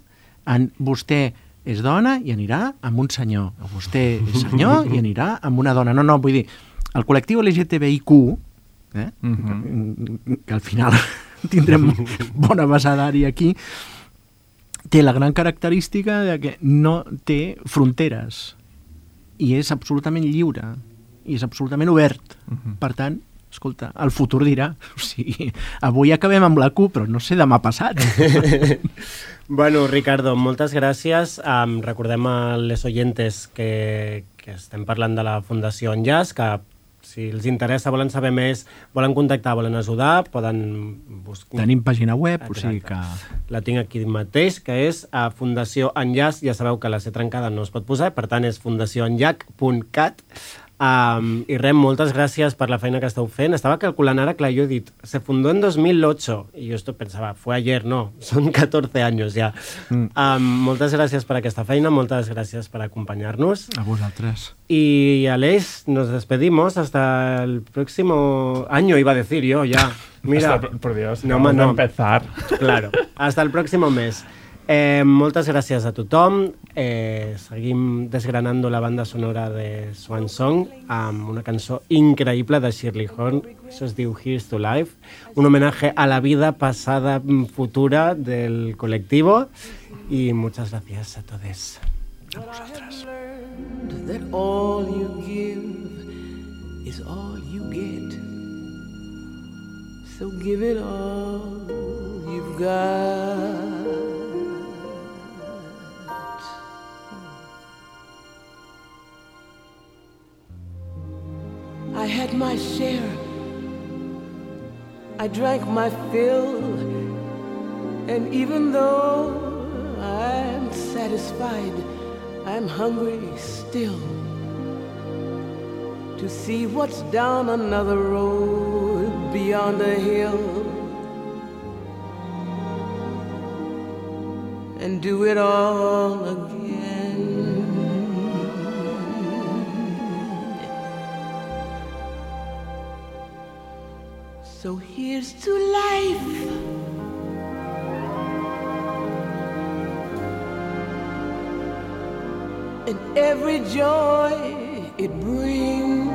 en vostè és dona i anirà amb un senyor, o vostè és senyor i anirà amb una dona. No, no, vull dir, el col·lectiu LGTBIQ, eh? Mhm. que al final tindrem [laughs] bona besadària aquí, té la gran característica de que no té fronteres i és absolutament lliure i és absolutament obert. Mhm. Per tant, escolta, el futur dirà. O sigui, avui acabem amb la Q, però no sé demà passat. [laughs] Bueno, Ricardo, moltes gràcies. Um, recordem a les oyentes que, que estem parlant de la Fundació Enllaç, que si els interessa, volen saber més, volen contactar, volen ajudar, poden buscar... Tenim pàgina web, o sigui que... La tinc aquí mateix, que és a Fundació Enllaç. Ja sabeu que la C trencada no es pot posar, per tant és fundacioenllac.cat. Um, I res, moltes gràcies per la feina que esteu fent. Estava calculant ara, clar, jo he dit, se fundó en 2008, i jo esto pensava, fue ayer, no, són 14 anys ja. Mm. Um, moltes gràcies per aquesta feina, moltes gràcies per acompanyar-nos. A vosaltres. Y Aleix, nos despedimos hasta el próximo año, iba a decir yo ya. [laughs] Mira, Hasta- por Dios, no, vamos a no. empezar. Claro, [laughs] hasta el próximo mes. Eh, moltes gràcies a tothom. Eh, seguim desgranando la banda sonora de Swan Song amb una cançó increïble de Shirley Horn. Això es diu Here's to Life. Un homenaje a la vida pasada, mm, futura del colectivo. Y muchas gracias a todos. that all you give is all you get. So give it all you've got. I had my share. I drank my fill. And even though I'm satisfied, I'm hungry still to see what's down another road beyond a hill and do it all again. So here's to life. and every joy it brings.